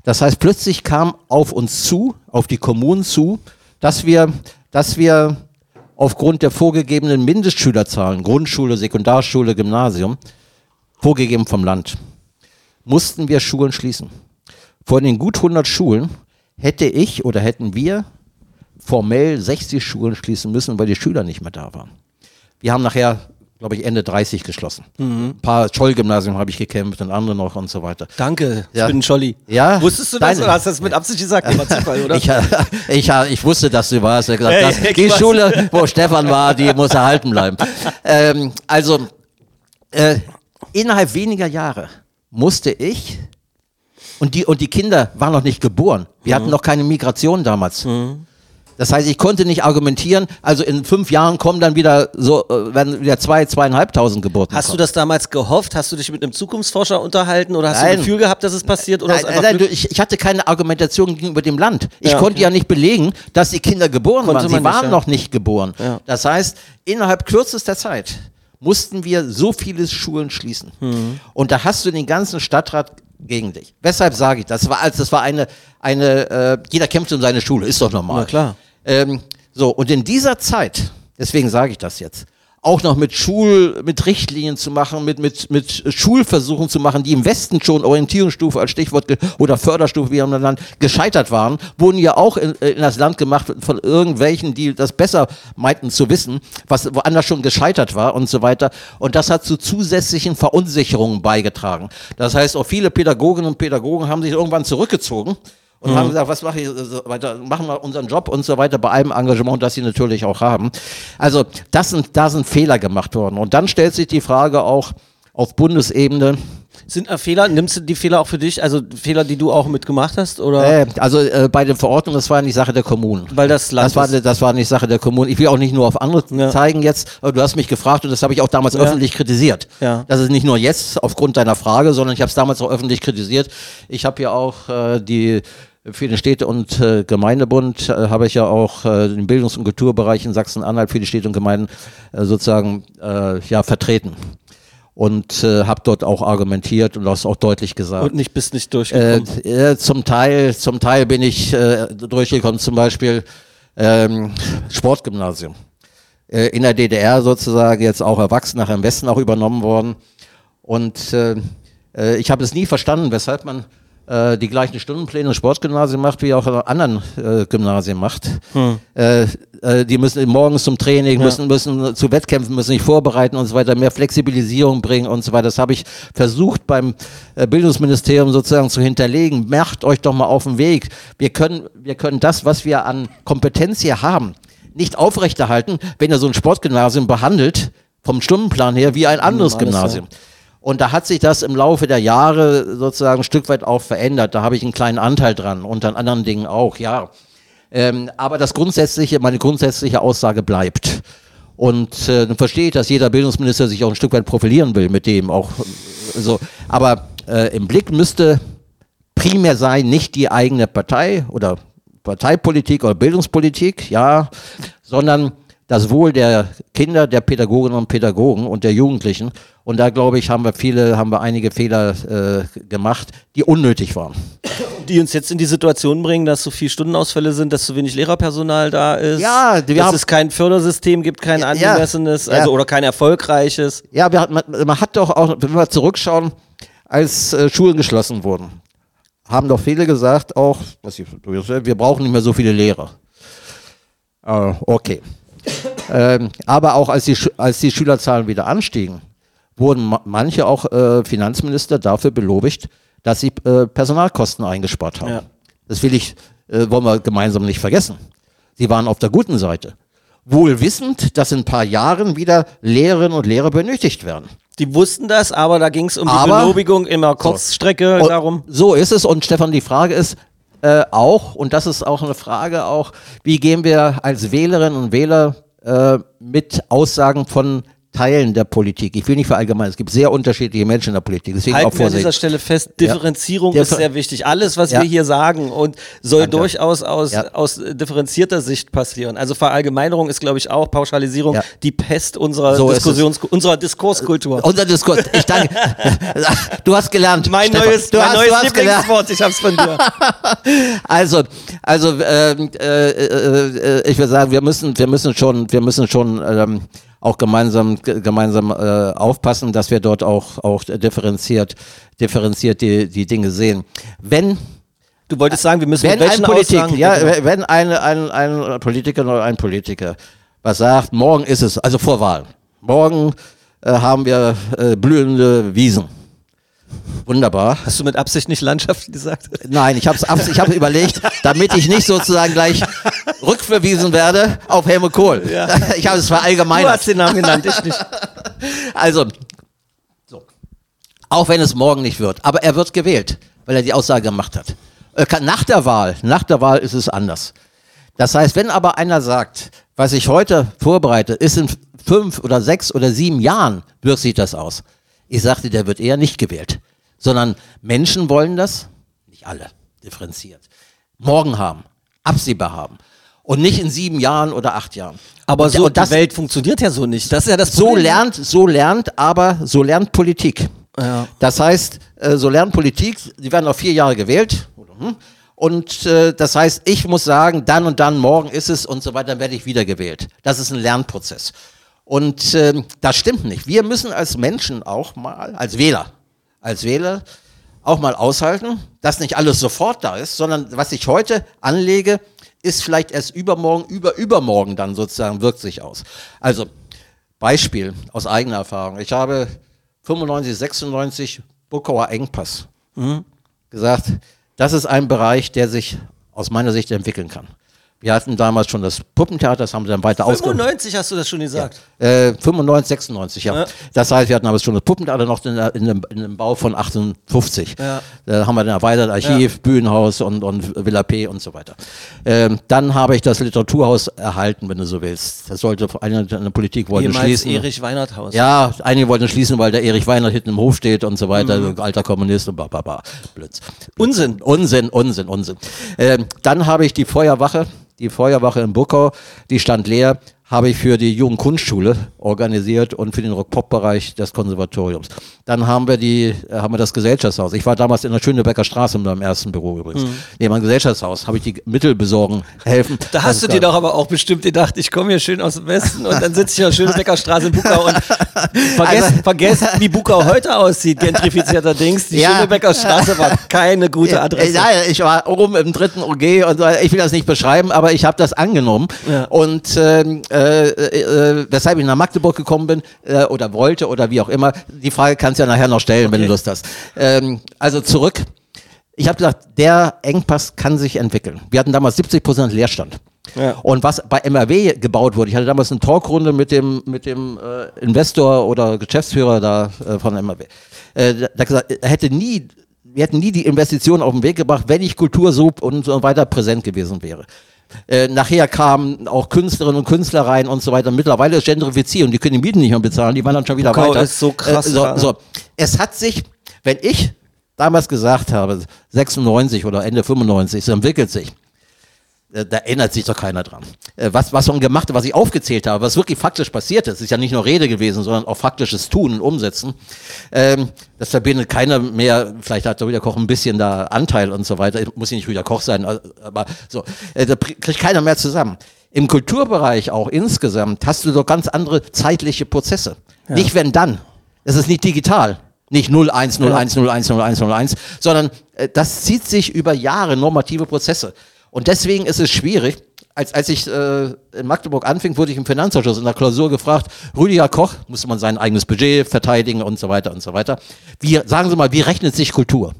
B: Das heißt, plötzlich kam auf uns zu, auf die Kommunen zu, dass wir, dass wir aufgrund der vorgegebenen Mindestschülerzahlen, Grundschule, Sekundarschule, Gymnasium, vorgegeben vom Land, mussten wir Schulen schließen. Von den gut 100 Schulen hätte ich oder hätten wir formell 60 Schulen schließen müssen, weil die Schüler nicht mehr da waren. Wir haben nachher, glaube ich, Ende 30 geschlossen. Ein paar Scholl-Gymnasien habe ich gekämpft und andere noch und so weiter.
A: Danke, ich
B: Ja.
A: bin Scholli.
B: Ja,
A: Wusstest du das
B: deine-
A: oder hast du das mit Absicht gesagt? Nee, war Zufall, oder?
B: Ich, äh, ich, äh, ich wusste, dass du warst. Er gesagt,
A: Hey,
B: das, die
A: Quatsch.
B: Schule, wo Stefan war, die muss erhalten bleiben. Ähm, also, äh, innerhalb weniger Jahre musste ich, und die, und die Kinder waren noch nicht geboren. Wir
A: Mhm.
B: hatten noch keine Migration damals. Das heißt, ich konnte nicht argumentieren, also in fünf Jahren kommen dann wieder so, äh, werden wieder zwei, zweieinhalbtausend Geburten.
A: Hast du
B: kommen.
A: das damals gehofft? Hast du dich mit einem Zukunftsforscher unterhalten oder hast du
B: Nein.
A: ein Gefühl gehabt, dass es passiert? Oder
B: Nein,
A: du
B: nein, du, ich, ich hatte keine Argumentation gegenüber dem Land. Ich
A: Ja,
B: konnte
A: okay.
B: ja nicht belegen, dass die Kinder geboren
A: Konnte
B: waren. Sie
A: nicht,
B: waren
A: ja.
B: noch nicht geboren.
A: Ja.
B: Das heißt, innerhalb kürzester Zeit mussten wir so viele Schulen schließen.
A: Mhm.
B: Und da hast du den ganzen Stadtrat gegen dich. Weshalb sage ich das? Das war, als das war eine, eine äh, jeder kämpft um seine Schule, ist doch normal.
A: Na klar.
B: Ähm, so, und in dieser Zeit, deswegen sage ich das jetzt, auch noch mit Schul, mit Richtlinien zu machen, mit, mit, mit Schulversuchen zu machen, die im Westen schon Orientierungsstufe als Stichwort oder Förderstufe wie im Land gescheitert waren, wurden ja auch in, in das Land gemacht von irgendwelchen, die das besser meinten zu wissen, was woanders schon gescheitert war und so weiter. Und das hat zu zusätzlichen Verunsicherungen beigetragen. Das heißt, auch viele Pädagoginnen und Pädagogen haben sich irgendwann zurückgezogen und haben gesagt, was mache ich so weiter, machen wir unseren Job und so weiter bei allem Engagement, das sie natürlich auch haben. Also das sind, da sind Fehler gemacht worden. Und dann stellt sich die Frage auch auf Bundesebene,
A: Sind äh, Fehler, nimmst du die Fehler auch für dich, also Fehler, die du auch mitgemacht hast? Oder?
B: äh, also äh, bei den Verordnungen, das war nicht Sache der Kommunen.
A: Weil das Land
B: Das war, das war nicht Sache der Kommunen. Ich will auch nicht nur auf andere
A: Ja.
B: zeigen jetzt, aber du hast mich gefragt und das habe ich auch damals
A: Ja.
B: öffentlich kritisiert.
A: Ja.
B: Das ist nicht nur jetzt aufgrund deiner Frage, sondern ich habe es damals auch öffentlich kritisiert. Ich habe ja auch äh, die für den Städte- und äh, Gemeindebund äh, habe ich ja auch äh, den Bildungs- und Kulturbereich in Sachsen-Anhalt für die Städte und Gemeinden äh, sozusagen äh, ja vertreten und äh, habe dort auch argumentiert und das auch deutlich gesagt.
A: Und nicht bist nicht durchgekommen.
B: zum Teil, zum Teil bin ich durchgekommen, zum Beispiel ähm, Sportgymnasium. In der DDR sozusagen jetzt auch erwachsen, nachher im Westen auch übernommen worden. Und ich habe es nie verstanden, weshalb man äh, die gleichen Stundenpläne im Sportgymnasium macht, wie auch in anderen äh, Gymnasien macht. Äh, äh, die müssen morgens zum Training, müssen, müssen zu Wettkämpfen, müssen sich vorbereiten und so weiter, mehr Flexibilisierung bringen und so weiter. Das habe ich versucht beim äh, Bildungsministerium sozusagen zu hinterlegen. Macht euch doch mal auf den Weg. Wir können, wir können das, was wir an Kompetenz hier haben, nicht aufrechterhalten, wenn ihr so ein Sportgymnasium behandelt, vom Stundenplan her, wie ein anderes Gymnasium. Und da hat sich das im Laufe der Jahre sozusagen ein Stück weit auch verändert. Da habe ich einen kleinen Anteil dran und an anderen Dingen auch, ja. Ähm, aber das grundsätzliche, meine grundsätzliche Aussage bleibt. Und äh, dann verstehe ich, dass jeder Bildungsminister sich auch ein Stück weit profilieren will mit dem auch äh, so. Aber äh, im Blick müsste primär sein, nicht die eigene Partei oder Parteipolitik oder Bildungspolitik, ja, sondern das Wohl der Kinder, der Pädagoginnen und Pädagogen und der Jugendlichen. Und da glaube ich, haben wir viele, haben wir einige Fehler äh, gemacht, die unnötig waren.
A: Die uns jetzt in die Situation bringen, dass so viele Stundenausfälle sind, dass zu wenig Lehrerpersonal da ist.
B: Ja, wir
A: dass
B: haben-
A: es kein Fördersystem gibt, kein angemessenes,
B: ja.
A: also oder kein erfolgreiches.
B: Ja, wir, man, man hat doch auch, wenn wir zurückschauen, als äh, Schulen geschlossen wurden, haben doch viele gesagt, auch, ich, wir brauchen nicht mehr so viele Lehrer. Äh, okay. Ähm, aber auch als die, als die Schülerzahlen wieder anstiegen, wurden ma manche auch äh, Finanzminister dafür belobigt, dass sie äh, Personalkosten eingespart haben.
A: Ja.
B: Das will ich, äh, wollen wir gemeinsam nicht vergessen. Sie waren auf der guten Seite. Wohl wissend, dass in ein paar Jahren wieder Lehrerinnen und Lehrer benötigt werden.
A: Die wussten das, aber da ging es um die
B: Aber-
A: Belobigung immer Kurzstrecke
B: Und
A: darum.
B: So ist es. Und Stefan, die Frage ist äh, auch, und das ist auch eine Frage auch, wie gehen wir als Wählerinnen und Wähler äh, mit Aussagen von Teilen der Politik. Ich will nicht verallgemeinern, es gibt sehr unterschiedliche Menschen in der Politik. Deswegen auch
A: Halten wir an dieser
B: Vorsicht.
A: Stelle fest, Differenzierung
B: Ja.
A: ist sehr wichtig. Alles, was
B: Ja.
A: wir hier sagen und soll
B: Danke.
A: durchaus aus,
B: Ja.
A: aus differenzierter Sicht passieren. Also Verallgemeinerung ist, glaube ich, auch Pauschalisierung die Pest unserer,
B: So
A: Diskussions unserer Diskurskultur.
B: Unser Diskurs. Ich danke. Du hast gelernt.
A: mein
B: Stefan.
A: neues,
B: du
A: mein
B: hast,
A: neues. Lieblingswort, ich hab's von dir.
B: Also, also ähm, äh, äh, äh, ich würde sagen, wir müssen, wir müssen schon, wir müssen schon ähm, auch gemeinsam, gemeinsam äh, aufpassen, dass wir dort auch, auch differenziert, differenziert die, die Dinge sehen. Wenn
A: Du wolltest sagen, wir müssen
B: wenn
A: mit welchen
B: ein Politik,
A: Aussagen,
B: ja, wenn ein, ein, ein Politiker oder ein Politiker was sagt, morgen ist es, also vor Wahlen, morgen äh, haben wir äh, blühende Wiesen. Wunderbar.
A: Hast du mit Absicht nicht Landschaft gesagt?
B: Nein, ich habe ich hab überlegt, damit ich nicht sozusagen gleich rückverwiesen werde auf Helmut Kohl. Ich habe es
A: Du
B: verallgemeinert.
A: hast den Namen genannt, ich nicht.
B: Also, so. auch wenn es morgen nicht wird, aber er wird gewählt, weil er die Aussage gemacht hat. Äh, Nach der Wahl, nach der Wahl ist es anders. Das heißt, wenn aber einer sagt, was ich heute vorbereite, ist in fünf oder sechs oder sieben Jahren, wirkt sich das aus. Ich sagte, der wird eher nicht gewählt, sondern Menschen wollen das, nicht alle, differenziert, morgen haben, absehbar haben und nicht in sieben Jahren oder acht Jahren.
A: Aber
B: Und-
A: so,
B: und das,
A: die Welt funktioniert ja so nicht. Das ist ja das
B: so
A: Problem.
B: lernt, so lernt, aber so lernt Politik.
A: Ja.
B: Das heißt, äh, so lernt Politik, sie werden auf vier Jahre gewählt. Und äh, das heißt, ich muss sagen, dann und dann, morgen ist es und so weiter, dann werde ich wieder gewählt. Das ist ein Lernprozess. Und ähm, das stimmt nicht. Wir müssen als Menschen auch mal, als Wähler, als Wähler auch mal aushalten, dass nicht alles sofort da ist, sondern was ich heute anlege, ist vielleicht erst übermorgen, über übermorgen dann sozusagen wirkt sich aus. Also Beispiel aus eigener Erfahrung. Ich habe 95, 96 Buckauer Engpass gesagt, das ist ein Bereich, der sich aus meiner Sicht entwickeln kann. Wir hatten damals schon das Puppentheater, das haben sie dann weiter ausgebaut.
A: 95 hast du das schon gesagt.
B: Äh, 95, 96, ja.
A: Ja.
B: Das heißt, wir hatten damals schon das Puppentheater noch in, in, dem, in dem Bau von 58.
A: Ja.
B: Da haben wir dann erweitert Archiv, Bühnenhaus und, und Villa P und so weiter. Ähm, dann habe ich das Literaturhaus erhalten, wenn du so willst. Das sollte eine, eine Politik wollte
A: Ehemals
B: schließen.
A: Erich Weinerthaus.
B: Ja, einige wollten schließen, weil der Erich Weiner hinten im Hof steht und so weiter,
A: Mhm.
B: alter Kommunist und bla bla. Blöds.
A: Unsinn.
B: Unsinn, Unsinn, Unsinn. Ähm, dann habe ich die Feuerwache, die Feuerwache in Buckau, die stand leer, habe ich für die Jugendkunstschule organisiert und für den Rock-Pop-Bereich des Konservatoriums. Dann haben wir die, äh, haben wir das Gesellschaftshaus. Ich war damals in der Schönebecker Straße in meinem ersten Büro übrigens. Neben einem Gesellschaftshaus habe ich die Mittel besorgen, helfen.
A: Da hast du dir doch aber auch bestimmt gedacht, ich komme hier schön aus dem Westen und dann sitze ich auf Schönebecker Straße in Bukau und vergesst,
B: Also-
A: vergesst, wie Bukau heute aussieht, gentrifizierter Dings. Die
B: Ja.
A: Schönebecker Straße war keine gute Adresse.
B: Ja, ich war oben im dritten OG und ich will das nicht beschreiben, aber ich habe das angenommen.
A: Ja.
B: Und ähm, äh, äh, weshalb ich nach Magdeburg gekommen bin äh, oder wollte oder wie auch immer, die Frage kannst du ja nachher noch stellen, wenn du Lust hast. Ähm, also zurück. Ich habe gesagt, der Engpass kann sich entwickeln. Wir hatten damals 70 Prozent Leerstand.
A: Ja.
B: Und was bei MRW gebaut wurde, ich hatte damals eine Talkrunde mit dem, mit dem äh, Investor oder Geschäftsführer da äh, von MRW. Äh, hat gesagt, er hätte nie, wir hätten nie die Investitionen auf den Weg gebracht, wenn nicht Kultur so und so weiter präsent gewesen wäre. Äh, nachher kamen auch Künstlerinnen und Künstler rein und so weiter. Mittlerweile ist Gentrifizierung, die können die Mieten nicht mehr bezahlen, die waren dann schon wieder
A: Bukau
B: weiter.
A: ist so krass
B: Äh, so, so. Es hat sich, wenn ich damals gesagt habe, 96 oder Ende 95, es entwickelt sich, Äh, Da erinnert sich doch keiner dran. Äh, Was, was man gemacht hat, was ich aufgezählt habe, was wirklich faktisch passiert ist, ist ja nicht nur Rede gewesen, sondern auch faktisches Tun und Umsetzen. Ähm, das verbindet keiner mehr, vielleicht hat der Rüdiger Koch ein bisschen da Anteil und so weiter, muss ja nicht Rüdiger Koch sein, äh, aber so, äh, da kriegt keiner mehr zusammen. Im Kulturbereich auch insgesamt hast du doch ganz andere zeitliche Prozesse. Nicht wenn dann. Es ist nicht digital. Nicht 01, 01, 01, 01, 01, sondern äh, das zieht sich über Jahre normative Prozesse. Und deswegen ist es schwierig. Als, als ich äh, in Magdeburg anfing, wurde ich im Finanzausschuss in der Klausur gefragt, Rüdiger Koch, musste man sein eigenes Budget verteidigen und so weiter und so weiter. Wie, sagen Sie mal, wie rechnet sich Kultur?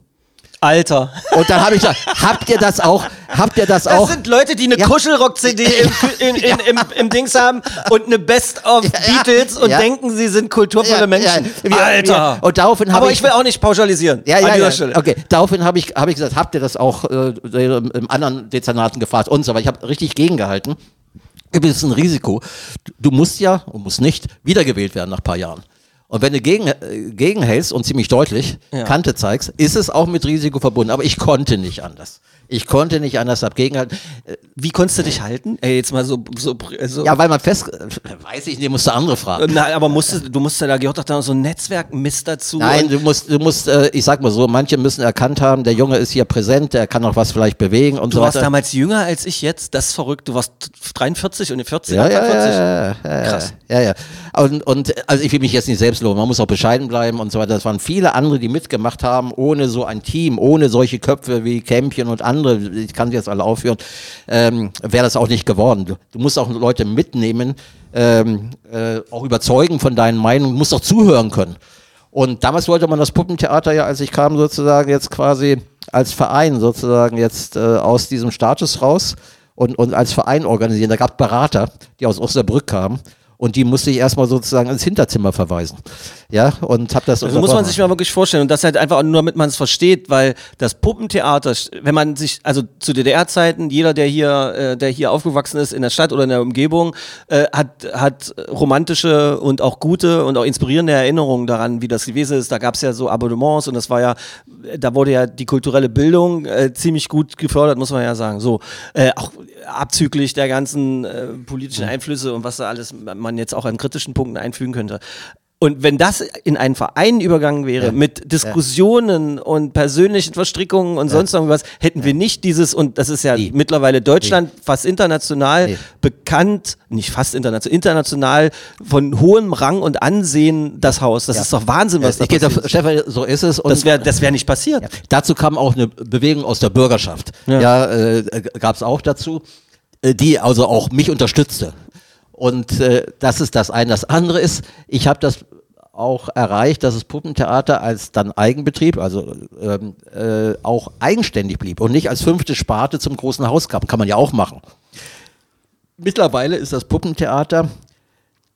A: Alter.
B: Und dann habe ich gesagt, habt ihr das auch, habt ihr das
A: Das
B: auch?
A: sind Leute, die eine
B: Ja.
A: Kuschelrock-CD im, in, in, im, im Dings haben und eine Best of
B: Ja,
A: Beatles und
B: ja.
A: denken, sie sind kulturvolle
B: Ja,
A: Menschen.
B: ja.
A: Alter.
B: und daraufhin habe
A: Aber
B: ich-
A: ich will auch nicht pauschalisieren.
B: Ja,
A: an
B: ja,
A: dieser
B: ja.
A: Stelle.
B: Okay, daraufhin habe ich, hab ich gesagt, habt ihr das auch äh, im anderen Dezernaten gefragt und so weiter. Ich habe richtig gegengehalten. Es ist ein Risiko. Du, du musst ja und musst nicht wiedergewählt werden nach ein paar Jahren. Und wenn du gegen, äh, gegenhältst und ziemlich deutlich
A: Ja.
B: Kante zeigst, ist es auch mit Risiko verbunden. Aber ich konnte nicht anders. Ich konnte nicht anders, hab gegengehalten. Äh,
A: Wie konntest du dich halten? Ey, jetzt mal so. so, so
B: Ja, weil man fest, äh, weiß ich nicht, musst du andere fragen.
A: Nein, aber musstest, du musst ja, da gehört doch da so ein Netzwerkmist dazu.
B: Nein, du musst, du musst, äh, ich sag mal so, manche müssen erkannt haben, der Junge ist hier präsent, der kann auch was vielleicht bewegen und
A: Du
B: so
A: warst
B: weiter.
A: damals jünger als ich jetzt, das ist verrückt. Du warst 43 und die 40,
B: Ja, ja,
A: 40.
B: ja, ja, ja,
A: Krass.
B: Ja, ja. Und, und also ich will mich jetzt nicht selbst loben, man muss auch bescheiden bleiben und so weiter. Das waren viele andere, die mitgemacht haben, ohne so ein Team, ohne solche Köpfe wie Campchen und andere, ich kann sie jetzt alle aufführen, ähm, wäre das auch nicht geworden. Du, du musst auch Leute mitnehmen, ähm, äh, auch überzeugen von deinen Meinungen, du musst auch zuhören können. Und damals wollte man das Puppentheater ja, als ich kam, sozusagen jetzt quasi als Verein sozusagen jetzt äh, aus diesem Status raus und, und als Verein organisieren. Da gab es Berater, die aus Osnabrück kamen. Und die musste ich erstmal sozusagen ins Hinterzimmer verweisen. Ja, und habe das
A: Also muss man sich mal wirklich vorstellen und das halt einfach nur, damit man es versteht, weil das Puppentheater, wenn man sich, also zu DDR-Zeiten, jeder, der hier, äh, der hier aufgewachsen ist in der Stadt oder in der Umgebung, äh, hat, hat romantische und auch gute und auch inspirierende Erinnerungen daran, wie das gewesen ist. Da gab es ja so Abonnements und das war ja, da wurde ja die kulturelle Bildung äh, ziemlich gut gefördert, muss man ja sagen. So, äh, auch abzüglich der ganzen äh, politischen Einflüsse und was da alles man jetzt auch an kritischen Punkten einfügen könnte. Und wenn das in einen Verein übergangen wäre, mit Diskussionen und persönlichen Verstrickungen und sonst irgendwas, hätten wir nicht dieses, und das ist ja
B: Nie.
A: mittlerweile Deutschland fast international
B: Nee.
A: bekannt, nicht fast international, international von hohem Rang und Ansehen das Haus. Das ist doch Wahnsinn, was da passiert.
B: davon- Stefan, so ist es. Und
A: Das wäre das wär nicht passiert.
B: Dazu kam auch eine Bewegung aus der Bürgerschaft.
A: Ja.
B: Ja, äh, gab es auch dazu, äh, die also auch mich unterstützte. Und äh, das ist das eine. Das andere ist, ich habe das auch erreicht, dass das Puppentheater als dann Eigenbetrieb, also ähm, äh, auch eigenständig blieb und nicht als fünfte Sparte zum großen Haus kam. Kann man ja auch machen. Mittlerweile ist das Puppentheater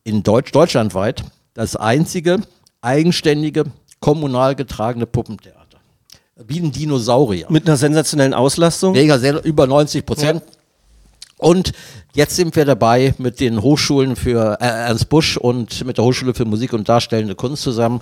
B: in Deutsch, deutschlandweit das einzige eigenständige, kommunal getragene Puppentheater. Wie ein Dinosaurier.
A: Mit einer sensationellen Auslastung.
B: Mega über 90 Prozent. Und jetzt sind wir dabei mit den Hochschulen für äh, Ernst Busch und mit der Hochschule für Musik und Darstellende Kunst zusammen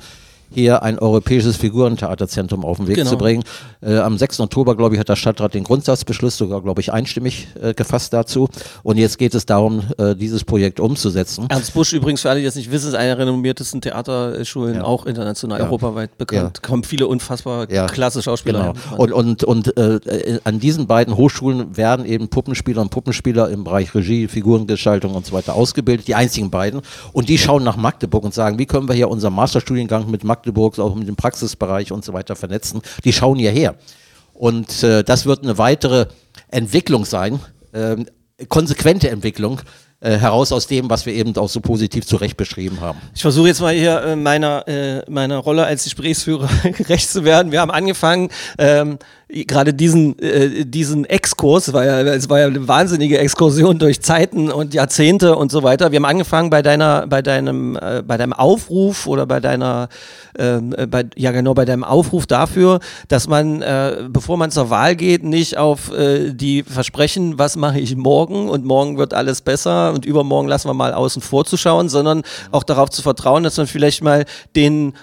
B: hier ein europäisches Figurentheaterzentrum auf den Weg
A: Genau.
B: zu bringen. Äh, am 6. Oktober, glaube ich, hat der Stadtrat den Grundsatzbeschluss sogar, glaube ich, einstimmig äh, gefasst dazu. Und jetzt geht es darum, äh, dieses Projekt umzusetzen.
A: Ernst Busch übrigens, für alle, die das nicht wissen, ist eine der renommiertesten Theaterschulen, auch international,
B: Ja.
A: europaweit bekannt. Kommen viele unfassbar
B: Ja,
A: klasse Schauspieler.
B: Genau. Und, und, und äh, äh, an diesen beiden Hochschulen werden eben Puppenspieler und Puppenspieler im Bereich Regie, Figurengestaltung und so weiter ausgebildet, die einzigen beiden. Und die schauen nach Magdeburg und sagen, wie können wir hier unseren Masterstudiengang mit Magdeburg, auch mit dem Praxisbereich und so weiter vernetzen. Die schauen hierher. Und äh, das wird eine weitere Entwicklung sein, ähm, konsequente Entwicklung, äh, heraus aus dem, was wir eben auch so positiv zurecht beschrieben haben.
A: Ich versuche jetzt mal hier äh, meiner, äh, meiner Rolle als Gesprächsführer gerecht zu werden. Wir haben angefangen, ähm, gerade diesen, äh, diesen Exkurs, war ja, es war ja eine wahnsinnige Exkursion durch Zeiten und Jahrzehnte und so weiter. Wir haben angefangen bei deiner, bei deinem, äh, bei deinem Aufruf oder bei deiner, ähm, äh, bei, ja genau, bei deinem Aufruf dafür, dass man, äh, bevor man zur Wahl geht, nicht auf äh, die Versprechen, was mache ich morgen und morgen wird alles besser und übermorgen lassen wir mal außen vor zu schauen, sondern auch darauf zu vertrauen, dass man vielleicht mal den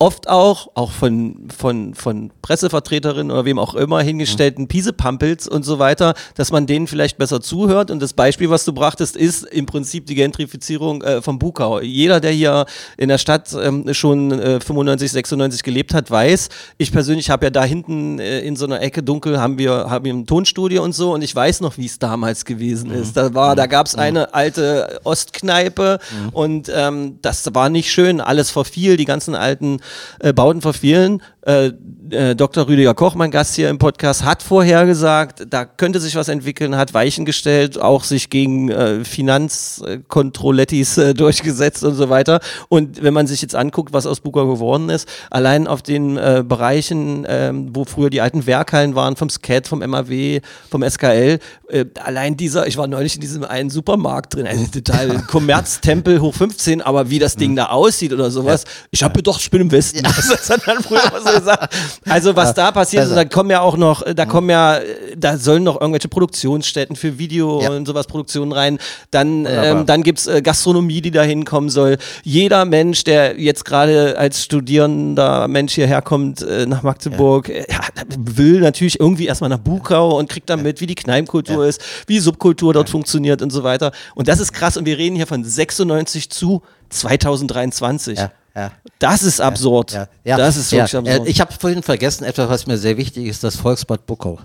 A: oft auch, auch von, von, von Pressevertreterinnen oder wem auch immer hingestellten Piesepampels und so weiter, dass man denen vielleicht besser zuhört. Und das Beispiel, was du brachtest, ist im Prinzip die Gentrifizierung äh, vom Bukau. Jeder, der hier in der Stadt ähm, schon äh, 95, 96 gelebt hat, weiß, ich persönlich habe ja da hinten äh, in so einer Ecke dunkel, haben wir, haben wir ein Tonstudio und so. Und ich weiß noch, wie es damals gewesen ist. Da war, da gab es eine alte Ostkneipe und ähm, das war nicht schön, alles verfiel, die ganzen alten äh, Bauten verfielen. Äh, äh, Dr. Rüdiger Koch, mein Gast hier im Podcast, hat vorhergesagt, da könnte sich was entwickeln, hat Weichen gestellt, auch sich gegen äh, Finanzkontrollettis äh, durchgesetzt und so weiter. Und wenn man sich jetzt anguckt, was aus Buka geworden ist, allein auf den äh, Bereichen, ähm, wo früher die alten Werkhallen waren, vom SCAT, vom MAW, vom SKL, äh, allein dieser, ich war neulich in diesem einen Supermarkt drin, also total Kommerztempel hoch 15, aber wie das Ding da aussieht oder sowas, ich habe gedacht, ich bin im Westen. Das hat man früher mal so gesagt. Also was da passiert ist,
B: also-
A: da kommen ja auch noch, da kommen ja, da sollen noch irgendwelche Produktionsstätten für Video
B: Ja.
A: und sowas Produktionen rein. Dann, ähm, dann gibt's äh, Gastronomie, die da hinkommen soll. Jeder Mensch, der jetzt gerade als studierender Mensch hierher kommt äh, nach Magdeburg, äh, ja, will natürlich irgendwie erstmal nach Bukau und kriegt dann mit, wie die Kneipenkultur ist, wie Subkultur dort funktioniert und so weiter. Und das ist krass. Und wir reden hier von 96 zu 2023.
B: Ja, ja.
A: Das ist absurd.
B: Ja, ja.
A: Das ist wirklich absurd.
B: Äh, Ich habe vorhin vergessen, etwas, was mir sehr wichtig ist, das Volksbad Buckau.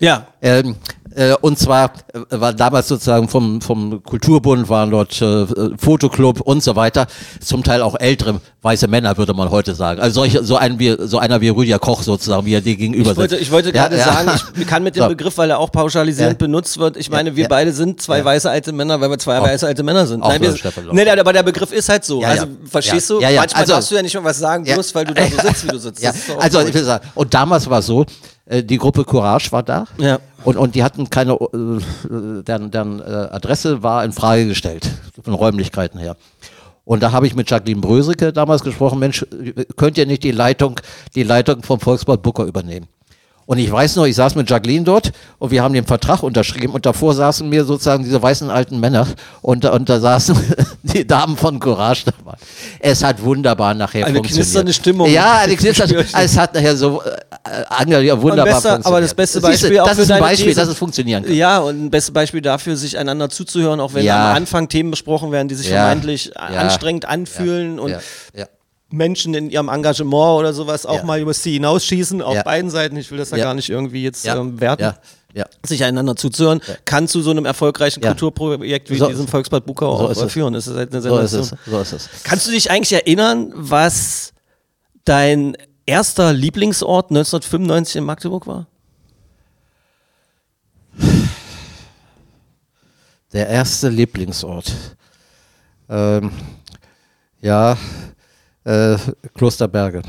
A: ja.
B: Ähm, äh, und zwar äh, war damals sozusagen vom, vom Kulturbund waren dort äh, Fotoclub und so weiter, zum Teil auch ältere weiße Männer, würde man heute sagen. Also solche, so, ein, wie, so einer wie Rüdiger Koch sozusagen, wie er dir gegenüber
A: Ich wollte,
B: sitzt.
A: ich wollte gerade
B: ja.
A: sagen, ich kann mit dem
B: So.
A: Begriff, weil er auch pauschalisierend
B: Ja.
A: benutzt wird, ich meine, wir beide sind zwei weiße alte Männer, weil wir zwei
B: Auch-
A: weiße alte Männer sind. Nein, wir, nee, nee, aber der Begriff ist halt so. Also, verstehst du?
B: Ja, ja.
A: Manchmal
B: Also-
A: darfst du ja nicht mal was sagen, bloß weil du da so sitzt, wie du sitzt.
B: Ja, also ich will sagen, und damals war es so, äh, die Gruppe Courage war da
A: Ja.
B: Und, und die hatten keine, äh, deren, deren äh, Adresse war in Frage gestellt, von Räumlichkeiten her. Und da habe ich mit Jacqueline Bröseke damals gesprochen, Mensch, könnt ihr nicht die Leitung, die Leitung vom Volksbad Booker übernehmen? Und ich weiß noch, ich saß mit Jacqueline dort und wir haben den Vertrag unterschrieben und davor saßen mir sozusagen diese weißen alten Männer und, da- und da saßen die Damen von Courage dabei. Es hat wunderbar nachher
A: Eine
B: funktioniert.
A: knisternde Stimmung.
B: Ja, eine knisternde
A: ich.
B: Es hat nachher so äh, ja, wunderbar
A: besser-
B: funktioniert.
A: aber das beste
B: Siehste,
A: Beispiel auch
B: das
A: für
B: ist ein Beispiel,
A: These-
B: dass es funktionieren kann.
A: Ja, und ein bestes Beispiel dafür, sich einander zuzuhören, auch wenn
B: Ja.
A: am Anfang Themen besprochen werden, die sich
B: Ja.
A: vermeintlich
B: Ja.
A: anstrengend anfühlen und
B: ja.
A: Menschen in ihrem Engagement oder sowas auch
B: Ja.
A: mal übers Ziel hinausschießen, auf
B: Ja.
A: beiden Seiten. Ich will das da
B: Ja.
A: gar nicht irgendwie jetzt ähm, werten. Sich einander zuzuhören, kann zu so einem erfolgreichen. Kulturprojekt wie
B: So-
A: diesem Volksbad Bukau
B: so
A: auch führen. Das ist halt eine
B: So ist es. So ist es.
A: Kannst du dich eigentlich erinnern, was dein erster Lieblingsort 1995 in Magdeburg war?
B: Der erste Lieblingsort. Ähm, ja, Klosterberge.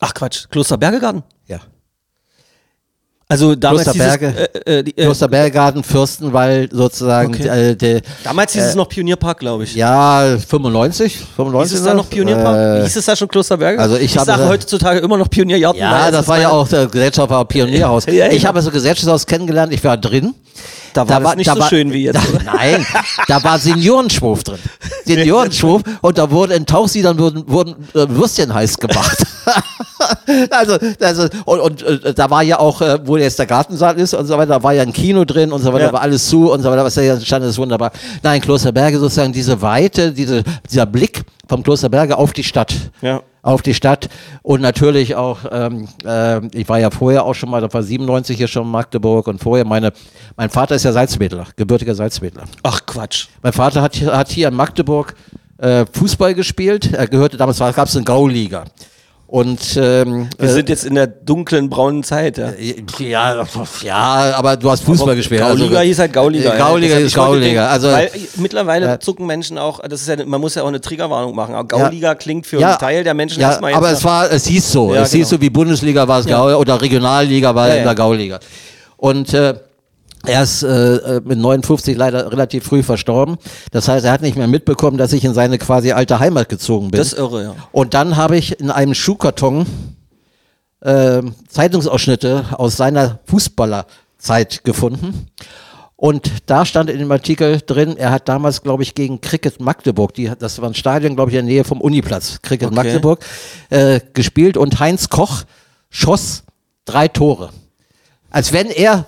A: Ach Quatsch, Kloster Bergegarten.
B: Ja.
A: Also damals
B: Klosterberge.
A: Dieses, äh, äh, äh,
B: Klosterbergarten, Fürstenwald sozusagen.
A: Okay.
B: Äh, der,
A: damals hieß es noch Pionierpark, glaube ich.
B: ja, 95, 95.
A: Hieß es da noch Pionierpark?
B: Äh,
A: Hieß es da schon Klosterberge?
B: also ich habe-
A: sage heutzutage immer noch Pioniergarten.
B: Ja, das
A: ist
B: war ja auch der Gesellschafter Pionierhaus.
A: Ja, ja.
B: Ich habe das Gesellschaftshaus kennengelernt, ich war drin.
A: Da war das nicht so schön wie jetzt,
B: Da, nein, da war Seniorenschwurf drin. Seniorenschwurf und da wurde in Tauchsiedern wurden, wurden äh, Würstchen heiß gemacht. also, also und, und äh, da war ja auch, äh, wo jetzt der Gartensaal ist und so weiter, da war ja ein Kino drin und so weiter,
A: Ja.
B: war alles zu und so weiter, was da stand, ist wunderbar. Nein, Klosterberge sozusagen diese Weite, diese, dieser Blick vom Klosterberge auf die Stadt
A: Ja.
B: auf die Stadt und natürlich auch, ähm, äh, ich war ja vorher auch schon mal, das war 97 hier schon in Magdeburg und vorher meine, mein Vater ist ja Salzwedler, gebürtiger Salzwedler.
A: Ach Quatsch.
B: Mein Vater hat, hier- hat hier in Magdeburg äh, Fußball gespielt, er gehörte damals, gab es eine Gauliga. Und ähm,
A: Wir
B: äh,
A: sind jetzt in der dunklen braunen Zeit, ja.
B: ja, ja, aber du hast Fußball gespielt.
A: Gauliga hieß halt Gauliga.
B: Äh, Gauliga
A: Deshalb,
B: ist
A: ich wollte
B: Gauliga. Also,
A: weil mittlerweile
B: Ja.
A: zucken Menschen auch, das ist ja, man muss ja auch eine Triggerwarnung machen. Aber Gauliga klingt für
B: Ja,
A: einen Teil der Menschen
B: ja,
A: erstmal
B: aber es war, es hieß so.
A: Ja,
B: es hieß
A: genau.
B: so wie Bundesliga war es
A: Ja.
B: Gau oder Regionalliga war
A: Ja,
B: in
A: ja.
B: der Gauliga. Und äh, er ist äh, äh, mit 59 leider relativ früh verstorben. Das heißt, er hat nicht mehr mitbekommen, dass ich in seine quasi alte Heimat gezogen bin.
A: Das ist irre, ja.
B: Und dann habe ich in einem Schuhkarton äh, Zeitungsausschnitte aus seiner Fußballerzeit gefunden. Und da stand in dem Artikel drin, er hat damals, glaube ich, gegen Cricket Magdeburg, die, das war ein Stadion, glaube ich, in der Nähe vom Uniplatz, Cricket
A: Okay.
B: Magdeburg, äh, gespielt und Heinz Koch schoss drei Tore. Als wenn er,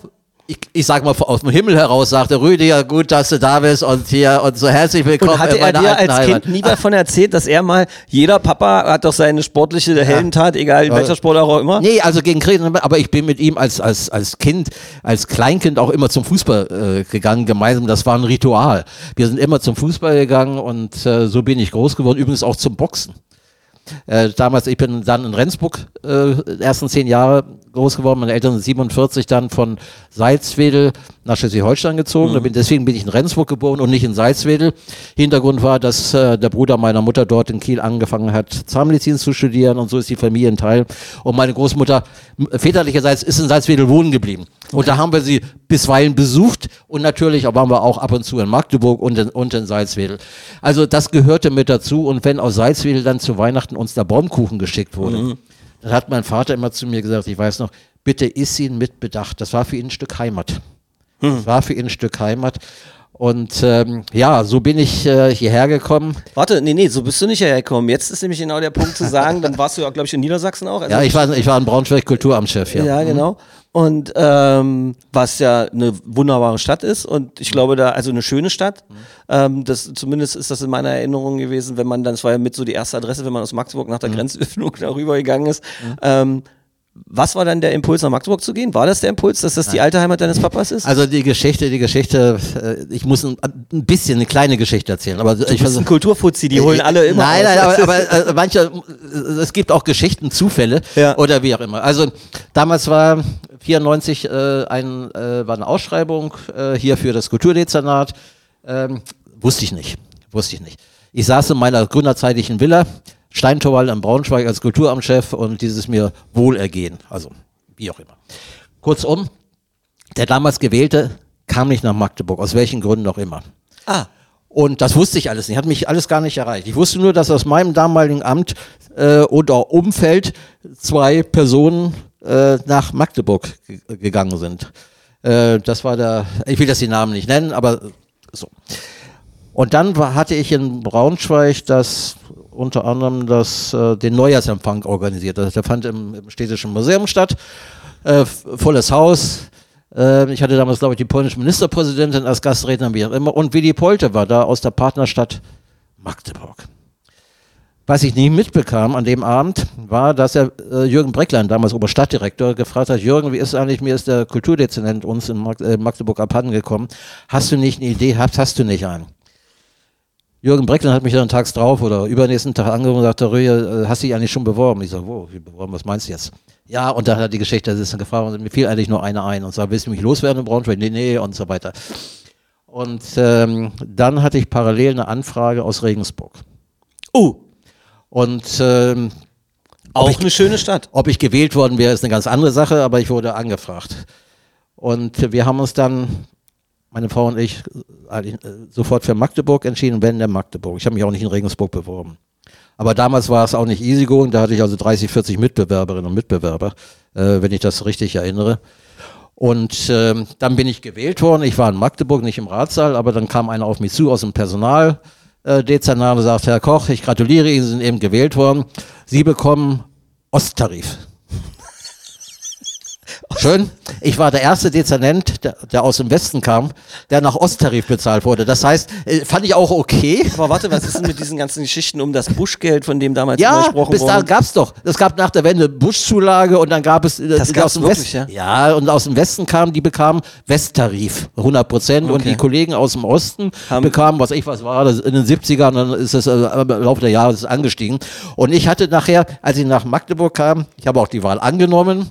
B: ich, ich sag mal aus dem Himmel heraus, sagte, Rüdiger, gut, dass du da bist und hier und so herzlich willkommen
A: Und hatte er dir als
B: Heimat.
A: Kind nie davon erzählt, dass er mal, jeder Papa hat doch seine sportliche Heldentat, egal in welcher Sport auch immer.
B: Nee, also gegen Krieg, aber ich bin mit ihm als, als, als Kind, als Kleinkind auch immer zum Fußball äh, gegangen, gemeinsam. Das war ein Ritual. Wir sind immer zum Fußball gegangen und äh, so bin ich groß geworden, übrigens auch zum Boxen. Äh, damals, ich bin dann in Rendsburg äh, ersten zehn Jahre groß geworden. Meine Eltern sind 47 dann von Salzwedel nach Schleswig-Holstein gezogen. Da bin, deswegen bin ich in Rendsburg geboren und nicht in Salzwedel. Hintergrund war, dass äh, der Bruder meiner Mutter dort in Kiel angefangen hat, Zahnmedizin zu studieren und so ist die Familie ein Teil. Und meine Großmutter väterlicherseits ist in Salzwedel wohnen geblieben. Und da haben wir sie bisweilen besucht und natürlich waren wir auch ab und zu in Magdeburg und in, und in Salzwedel. Also das gehörte mit dazu und wenn aus Salzwedel dann zu Weihnachten uns der Baumkuchen geschickt wurde, dann hat mein Vater immer zu mir gesagt, ich weiß noch, bitte iss ihn mit Bedacht. Das war für ihn ein Stück Heimat. Das war für ihn ein Stück Heimat. Und ähm, ja, so bin ich äh, hierher gekommen.
A: Warte, nee, nee, so bist du nicht hergekommen. Jetzt ist nämlich genau der Punkt zu sagen, dann warst du ja, glaube ich, in Niedersachsen auch. Also
B: Ja, ich war, ich war in Braunschweig Kulturamtschef, ja.
A: Ja, genau. Und ähm, was ja eine wunderbare Stadt ist und ich glaube da, also eine schöne Stadt. Ähm, das, zumindest ist das in meiner Erinnerung gewesen, wenn man dann, das war ja mit so die erste Adresse, wenn man aus Magdeburg nach der Grenzöffnung darüber gegangen ist. Ähm, was war dann der Impuls, nach Magdeburg zu gehen? War das der Impuls, dass das die alte Heimat deines Papas ist?
B: Also die Geschichte, die Geschichte, äh, ich muss ein, ein bisschen eine kleine Geschichte erzählen, aber
A: du
B: ich
A: bist ein Kulturfuzzi, die holen alle immer
B: Nein, nein, aber, aber äh, manche, äh, es gibt auch Geschichten, Zufälle
A: Ja.
B: oder wie auch immer. Also damals war 94 äh, ein, äh, war eine Ausschreibung äh, hier für das Kulturdezernat. Ähm, wusste ich nicht, wusste ich nicht. Ich saß in meiner gründerzeitlichen Villa, Steintorwall in Braunschweig als Kulturamtschef und dieses mir Wohlergehen, also wie auch immer. Kurzum, der damals Gewählte kam nicht nach Magdeburg, aus welchen Gründen auch immer.
A: ah,
B: Und das wusste ich alles nicht, hat mich alles gar nicht erreicht. Ich wusste nur, dass aus meinem damaligen Amt äh, oder Umfeld zwei Personen äh, nach Magdeburg ge gegangen sind. Äh, das war der, ich will das die Namen nicht nennen, aber so. Und dann war, hatte ich in Braunschweig das unter anderem das, äh, den Neujahrsempfang organisiert. Also der fand im, im Städtischen Museum statt. Äh, volles Haus. Äh, ich hatte damals, glaube ich, die polnische Ministerpräsidentin als Gastredner, wie auch immer. Und Willy Polte war da aus der Partnerstadt Magdeburg. Was ich nie mitbekam an dem Abend, war, dass er äh, Jürgen Brecklein, damals Oberstadtdirektor, gefragt hat, Jürgen, wie ist eigentlich, mir ist der Kulturdezernent uns in äh, Magdeburg abhanden gekommen. Hast du nicht eine Idee, hast, hast du nicht einen? Jürgen Brecklein hat mich dann tags drauf oder übernächsten Tag angerufen und sagte, Rühe, äh, hast du dich eigentlich schon beworben? Ich sage, wo, wie beworben, was meinst du jetzt? Ja, und dann hat er die Geschichte, das ist dann gefragt, und mir fiel eigentlich nur einer ein und sagt, willst du mich loswerden in Braunschweig? Nee, nee, und so weiter. Und ähm, dann hatte ich parallel eine Anfrage aus Regensburg.
A: oh,
B: Und ähm,
A: auch
B: ich-
A: eine schöne Stadt.
B: ob ich gewählt worden wäre, ist eine ganz andere Sache, aber ich wurde angefragt. Und wir haben uns dann, meine Frau und ich, eigentlich, äh, sofort für Magdeburg entschieden, wenn der Magdeburg. Ich habe mich auch nicht in Regensburg beworben. Aber damals war es auch nicht easy going, da hatte ich also 30, 40 Mitbewerberinnen und Mitbewerber, äh, wenn ich das richtig erinnere. Und ähm, dann bin ich gewählt worden. Ich war in Magdeburg, nicht im Ratssaal, aber dann kam einer auf mich zu aus dem Personal. Äh, Dezernat und sagt, Herr Koch, ich gratuliere Ihnen, Sie sind eben gewählt worden. Sie bekommen Osttarif. Schön. Ich war der erste Dezernent, der, der aus dem Westen kam, der nach Osttarif bezahlt wurde. Das heißt, äh, fand ich auch okay.
A: Aber warte, was ist denn mit diesen ganzen Geschichten um das Buschgeld, von dem damals
B: Ja,
A: gesprochen
B: bis dahin
A: wurde?
B: gab's doch. Es gab nach der Wende Buschzulage und dann gab es äh,
A: Das gab's
B: aus dem
A: wirklich,
B: Westen. Ja? und aus dem Westen kamen, die bekamen Westtarif, 100 Prozent. Und
A: Okay.
B: die Kollegen aus dem Osten
A: Haben-
B: bekamen, was ich was war, das in den 70ern, dann ist es äh, im Laufe der Jahre ist es angestiegen. Und ich hatte nachher, als ich nach Magdeburg kam, ich habe auch die Wahl angenommen.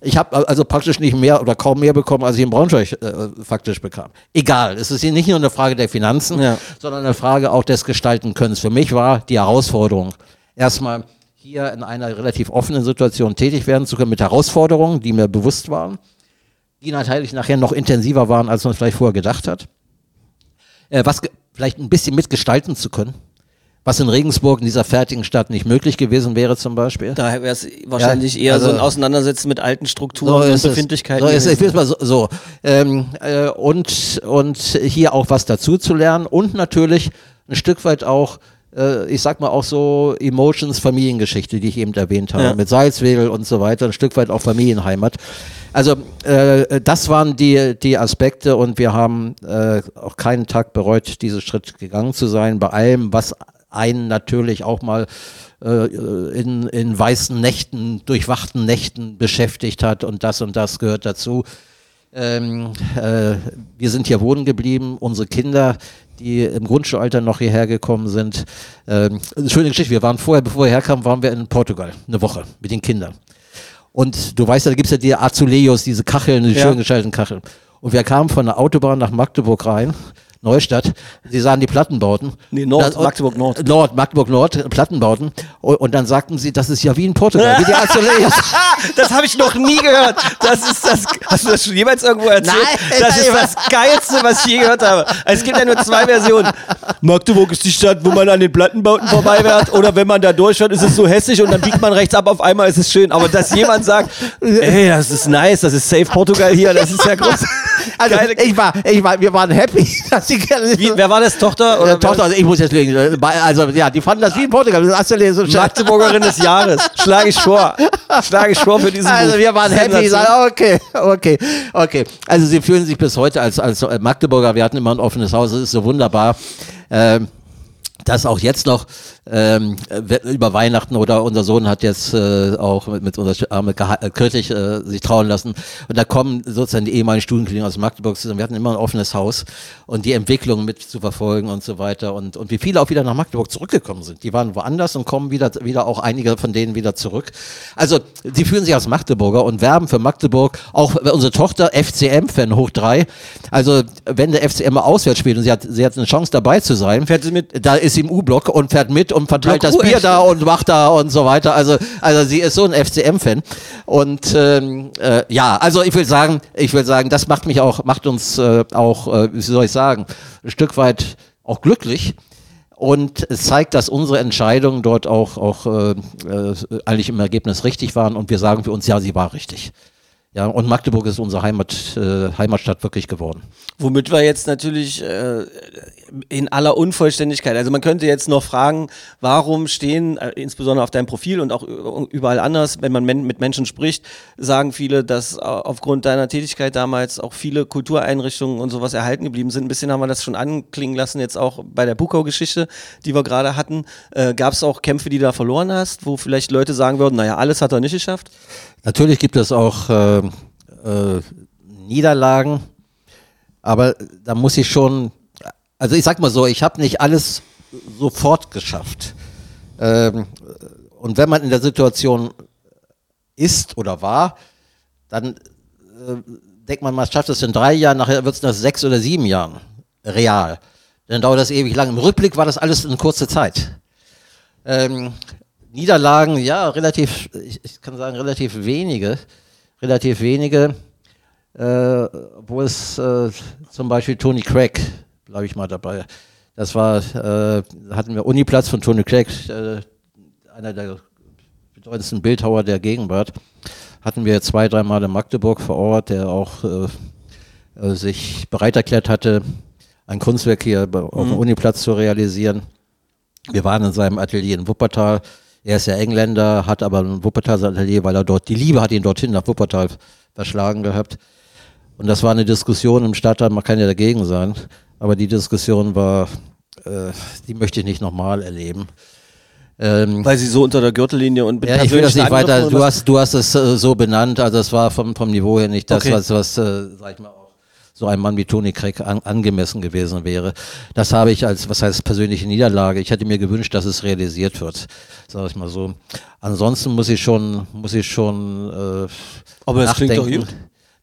B: Ich habe also praktisch nicht mehr oder kaum mehr bekommen, als ich in Braunschweig äh, faktisch bekam. Egal, es ist hier nicht nur eine Frage der Finanzen,
A: Ja.
B: sondern eine Frage auch des Gestaltenkönnens. Für mich war die Herausforderung, erstmal hier in einer relativ offenen Situation tätig werden zu können mit Herausforderungen, die mir bewusst waren, die natürlich nachher noch intensiver waren, als man vielleicht vorher gedacht hat. Äh, was vielleicht ein bisschen mitgestalten zu können, was in Regensburg in dieser fertigen Stadt nicht möglich gewesen wäre zum Beispiel.
A: Da wäre es wahrscheinlich
B: Ja,
A: eher
B: also-
A: so ein Auseinandersetzen mit alten Strukturen und
B: ist es.
A: Befindlichkeiten.
B: So ist es. Ich will mal so. so. Ähm, äh, und, und hier auch was dazu zu lernen und natürlich ein Stück weit auch, äh, ich sag mal auch so Emotions, Familiengeschichte, die ich eben erwähnt habe,
A: Ja.
B: mit Salzwedel und so weiter, ein Stück weit auch Familienheimat. Also äh, das waren die, die Aspekte und wir haben äh, auch keinen Tag bereut, diesen Schritt gegangen zu sein, bei allem, was einen natürlich auch mal äh, in, in weißen Nächten, durchwachten Nächten beschäftigt hat und das und das gehört dazu. Ähm, äh, wir sind hier wohnen geblieben, unsere Kinder, die im Grundschulalter noch hierher gekommen sind. Ähm, schöne Geschichte, wir waren vorher, bevor wir herkamen, waren wir in Portugal, eine Woche mit den Kindern. Und du weißt ja, da gibt es ja die Azuleos, diese Kacheln, die
A: Ja.
B: schön geschalteten Kacheln. Und wir kamen von der Autobahn nach Magdeburg rein, Neustadt. Sie sahen die Plattenbauten.
A: Nee, Nord,
B: und-
A: Magdeburg Nord.
B: Nord, Magdeburg Nord, Plattenbauten. Und, und dann sagten sie, das ist ja wie in Portugal, wie die Azuleos.
A: Das habe ich noch nie gehört. Das ist das. Hast du das schon jemals irgendwo erzählt?
B: Nein,
A: das ist das Geilste, was ich je gehört habe. Es gibt ja nur zwei Versionen. Magdeburg ist die Stadt, wo man an den Plattenbauten vorbeiwährt. Oder wenn man da durchfährt, ist es so hässlich und dann biegt man rechts ab, auf einmal ist es schön. Aber dass jemand sagt, ey, das ist nice, das ist safe Portugal hier, das ist ja groß.
B: Also ich war, ich war, wir waren happy, dass sie
A: Wie, wer war das? Tochter? Oder
B: äh, Tochter, also ich muss jetzt legen. äh, Also ja, die fanden das wie in Portugal. Das schön.
A: Magdeburgerin des Jahres. Schlage ich vor. Schlage ich vor für diesen
B: Also
A: Buch.
B: wir waren happy, ich
A: Sensation.
B: sage, okay, okay, okay. Also sie fühlen sich bis heute als, als äh, Magdeburger, wir hatten immer ein offenes Haus, das ist so wunderbar. Ähm, dass auch jetzt noch ähm, äh, über Weihnachten oder unser Sohn hat jetzt äh, auch mit, mit unserer Arme äh, Kirchlich äh, sich trauen lassen und da kommen sozusagen die ehemaligen Studienkollegen aus Magdeburg zusammen. Wir hatten immer ein offenes Haus und die Entwicklung mit zu verfolgen und so weiter und, und wie viele auch wieder nach Magdeburg zurückgekommen sind. Die waren woanders und kommen wieder, wieder auch einige von denen wieder zurück. Also die fühlen sich als Magdeburger und werben für Magdeburg. Auch unsere Tochter FCM-Fan hoch drei. Also wenn der FCM auswärts spielt und sie hat, sie hat eine Chance dabei zu sein,
A: Fährt sie mit?
B: da ist sie im U-Block und fährt mit und verteilt das Bier da und macht da und so weiter. Also, also sie ist so ein FCM-Fan. Und ähm, äh, ja, also ich will sagen, ich will sagen, das macht mich auch, macht uns äh, auch, äh, wie soll ich sagen, ein Stück weit auch glücklich. Und es zeigt, dass unsere Entscheidungen dort auch, auch äh, äh, eigentlich im Ergebnis richtig waren. Und wir sagen für uns, ja, sie war richtig. Ja, und Magdeburg ist unsere Heimat, äh, Heimatstadt wirklich geworden.
A: Womit wir jetzt natürlich äh, in aller Unvollständigkeit, also man könnte jetzt noch fragen, warum stehen, äh, insbesondere auf deinem Profil und auch ü- überall anders, wenn man mit Menschen spricht, sagen viele, dass äh, aufgrund deiner Tätigkeit damals auch viele Kultureinrichtungen und sowas erhalten geblieben sind. Ein bisschen haben wir das schon anklingen lassen, jetzt auch bei der Bukau-Geschichte, die wir gerade hatten. Äh, Gab es auch Kämpfe, die du da verloren hast, wo vielleicht Leute sagen würden, naja, alles hat er nicht geschafft?
B: Natürlich gibt es auch äh, äh, Niederlagen, aber da muss ich schon, also ich sag mal so, ich habe nicht alles sofort geschafft. Ähm, und wenn man in der Situation ist oder war, dann äh, denkt man, man schafft es in drei Jahren, nachher wird es nach sechs oder sieben Jahren real. Dann dauert das ewig lang. Im Rückblick war das alles in kurzer Zeit. Ähm, Niederlagen, ja, relativ, ich, ich kann sagen, relativ wenige. Relativ wenige. Äh, wo es äh, zum Beispiel Tony Craig, glaube ich mal dabei. Das war, äh, hatten wir Uniplatz von Tony Craig, äh, einer der bedeutendsten Bildhauer der Gegenwart. Hatten wir zwei, dreimal in Magdeburg vor Ort, der auch äh, äh, sich bereit erklärt hatte, ein Kunstwerk hier bei- auf dem Uniplatz zu realisieren. Wir waren in seinem Atelier in Wuppertal. Er ist ja Engländer, hat aber ein Wuppertaler Atelier, weil er dort, die Liebe hat ihn dorthin nach Wuppertal verschlagen gehabt. Und das war eine Diskussion im Stadtteil, man kann ja dagegen sein, aber die Diskussion war, äh, die möchte ich nicht nochmal erleben. Ähm,
A: Weil sie so unter der Gürtellinie und
B: ja, ich will das nicht weiter, du hast, du hast es äh, so benannt, also es war vom, vom Niveau her nicht das,
A: Okay.
B: was, was äh, sag ich mal, auch so ein Mann wie Tony Craig an, angemessen gewesen wäre. Das habe ich als, was heißt persönliche Niederlage. Ich hätte mir gewünscht, dass es realisiert wird, sage ich mal so. Ansonsten muss ich schon, muss ich schon äh,
A: Aber das klingt doch gut.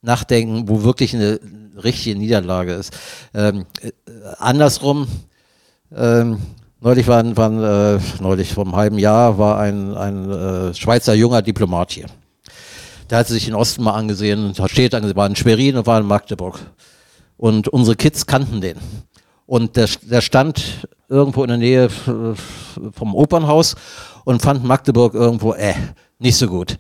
B: Nachdenken, wo wirklich eine richtige Niederlage ist. Ähm, äh, andersrum, ähm, neulich war, ein- war ein, äh, neulich vor einem halben Jahr war ein, ein äh, Schweizer junger Diplomat hier. Der hat sich den Osten mal angesehen, hat steht war in Schwerin und war in Magdeburg. Und unsere Kids kannten den. Und der, der stand irgendwo in der Nähe f- vom Opernhaus und fand Magdeburg irgendwo, äh, nicht so gut.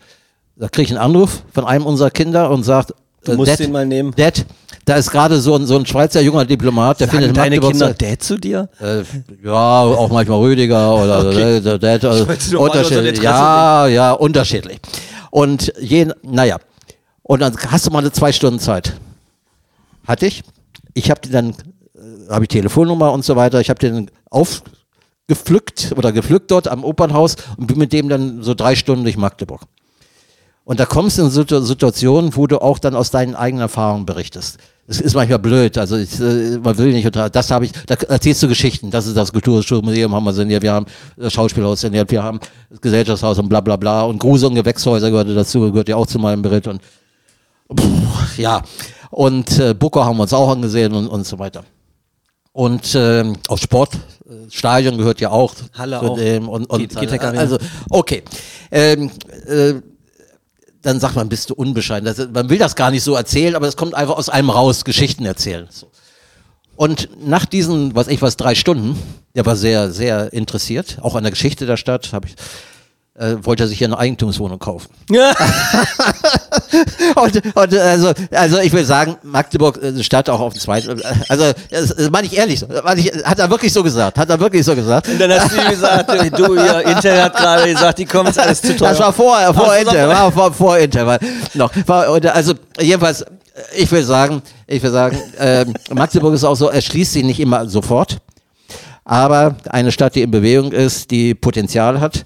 B: Da kriege ich einen Anruf von einem unserer Kinder und sagt,
A: Du
B: äh,
A: musst
B: Dad,
A: den mal nehmen.
B: Dad, da ist gerade so ein, so ein Schweizer junger Diplomat, der
A: Sagen
B: findet
A: deine Kinder Dad zu dir?
B: äh, ja, auch manchmal Rüdiger oder
A: Okay. nur mal unter
B: unterschiedlich. Ja, ja, unterschiedlich. Und je, naja, und dann hast du mal eine zwei Stunden Zeit. Hatte ich. Ich habe die dann, äh, habe ich Telefonnummer und so weiter. Ich habe den aufgepflückt oder gepflückt dort am Opernhaus und bin mit dem dann so drei Stunden durch Magdeburg. Und da kommst du in Situ- Situationen, wo du auch dann aus deinen eigenen Erfahrungen berichtest. Es ist manchmal blöd, also ich, äh, man will nicht, unter- das habe ich, da erzählst du Geschichten, das ist das Kulturmuseum haben wir saniert, wir haben das Schauspielhaus saniert, wir haben das Gesellschaftshaus und bla bla bla und Grusel und Gewächshäuser gehörte dazu, gehört ja auch zu meinem Bericht und pff, ja, und äh, Booker haben wir uns auch angesehen und, und so weiter. Und ähm, auf Sportstadion gehört ja auch
A: Halle
B: zu
A: auch.
B: dem und, und
A: Geht- geht
B: also okay. Ähm, äh, dann sagt man, bist du unbescheiden. Das, man will das gar nicht so erzählen, aber es kommt einfach aus einem raus, Geschichten erzählen. So. Und nach diesen, was ich was, drei Stunden, der war sehr, sehr interessiert, auch an der Geschichte der Stadt, habe ich, äh, wollte er sich hier eine Eigentumswohnung kaufen. und, und also, also ich will sagen, Magdeburg äh, Stadt auch auf dem zweiten, äh, also das, das meine ich ehrlich so, ich, hat er wirklich so gesagt, hat er wirklich so gesagt.
A: Und dann hast du ihm gesagt, du, ihr Intel hat gerade gesagt, die kommen, ist alles zu teuer.
B: Das war vor, vor
A: Ach,
B: Inter, war vor, vor Inter, war noch. War, also jedenfalls, äh, ich will sagen, ich will sagen, ähm, Magdeburg ist auch so, erschließt sich nicht immer sofort, aber eine Stadt, die in Bewegung ist, die Potenzial hat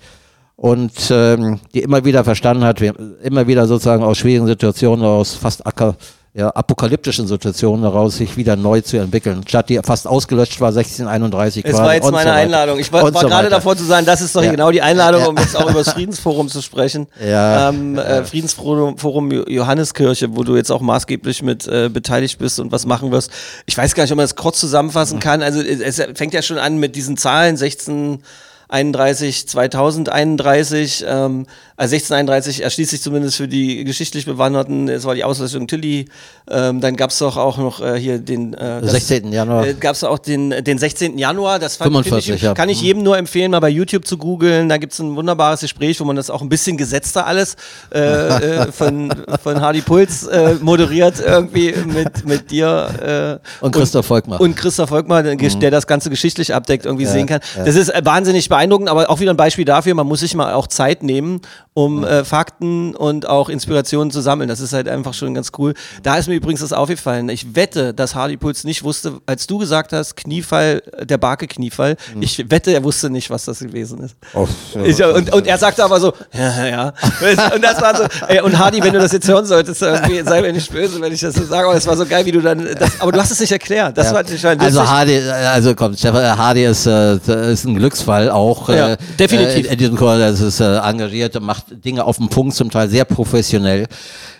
B: und ähm, die immer wieder verstanden hat, wir, immer wieder sozusagen aus schwierigen Situationen, aus fast acker, ja, apokalyptischen Situationen heraus sich wieder neu zu entwickeln. Stadt, die fast ausgelöscht war, 1631
A: Es war jetzt meine
B: so.
A: Einladung. Ich war, war
B: so
A: gerade
B: weiter.
A: davor zu sagen, das ist doch
B: Ja.
A: genau die Einladung, um jetzt auch über das Friedensforum zu sprechen.
B: Ja.
A: Ähm, äh, Friedensforum Forum Jo- Johanneskirche, wo du jetzt auch maßgeblich mit äh, beteiligt bist und was machen wirst. Ich weiß gar nicht, ob man das kurz zusammenfassen
B: Mhm.
A: kann. Also es fängt ja schon an mit diesen Zahlen 16 31, 2031, ähm, also 1631 erschließt sich zumindest für die geschichtlich Bewanderten, es war die Auslöschung Tilly, ähm, dann gab es doch auch noch äh, hier den äh, das-
B: 16. Januar.
A: äh, gab es auch den, den 16. Januar, das fand, find
B: 45,
A: ich,
B: ja.
A: kann ich jedem nur empfehlen, mal bei YouTube zu googeln. Da gibt es ein wunderbares Gespräch, wo man das auch ein bisschen gesetzter alles äh, äh, von, von Hardy Puls äh, moderiert, irgendwie mit, mit dir äh,
B: Und Christoph Volkmar.
A: und Christoph Volkmar, der,
B: Mhm.
A: das Ganze geschichtlich abdeckt, irgendwie sehen kann. Das ist äh, wahnsinnig beeindruckend, aber auch wieder ein Beispiel dafür, man muss sich mal auch Zeit nehmen. Um äh, Fakten und auch Inspirationen zu sammeln. Das ist halt einfach schon ganz cool. Da ist mir übrigens das aufgefallen. Ich wette, dass Hardy Puls nicht wusste, als du gesagt hast, Kniefall, der Barke-Kniefall,
B: Mhm.
A: ich wette, er wusste nicht, was das gewesen ist.
B: Oh,
A: Ich, und, und er sagte aber so, ja, ja. Und das war so, ey, und Hardy, wenn du das jetzt hören solltest, sei mir nicht böse, wenn ich das so sage, aber es war so geil, wie du dann, das, aber du hast es nicht erklärt. Das
B: Ja.
A: war fand
B: Also. Hardy, äh, also komm, Stefan, äh, Hardy ist, äh, ist ein Glücksfall auch.
A: Ja,
B: äh,
A: definitiv.
B: Äh, in diesem Chor, das ist äh, engagiert, macht Dinge auf den Punkt, zum Teil sehr professionell.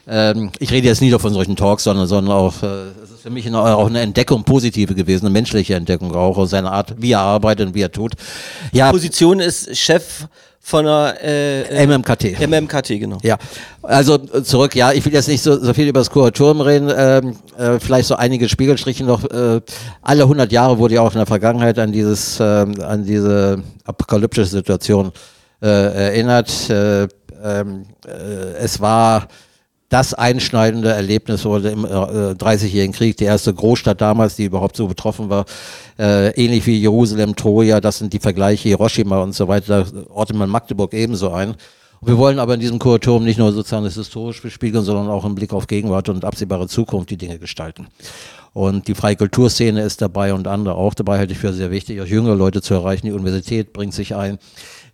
B: Ähm, ich rede jetzt nie nur von solchen Talks, sondern, sondern auch, äh, es ist für mich eine, auch eine Entdeckung, positive gewesen, eine menschliche Entdeckung auch aus seiner Art, wie er arbeitet und wie er tut. Ja,
A: Position ist Chef von einer äh, äh,
B: MMKT.
A: MMKT, genau.
B: Ja, also äh, zurück, ja, ich will jetzt nicht so, so viel über das Kuratorium reden, ähm, äh, vielleicht so einige Spiegelstriche noch. Äh, alle 100 Jahre wurde ja auch in der Vergangenheit an dieses, ähm, an diese apokalyptische Situation äh, erinnert. Äh, ähm, äh, es war das einschneidende Erlebnis wurde im äh, 30-jährigen Krieg, die erste Großstadt damals, die überhaupt so betroffen war, äh, ähnlich wie Jerusalem, Troja, das sind die Vergleiche, Hiroshima und so weiter, da ordnet man Magdeburg ebenso ein. Wir wollen aber in diesem Kuratorium nicht nur sozusagen das historisch bespiegeln, sondern auch im Blick auf Gegenwart und absehbare Zukunft die Dinge gestalten. Und die freie Kulturszene ist dabei und andere auch dabei, halte ich für sehr wichtig, auch jüngere Leute zu erreichen. Die Universität bringt sich ein.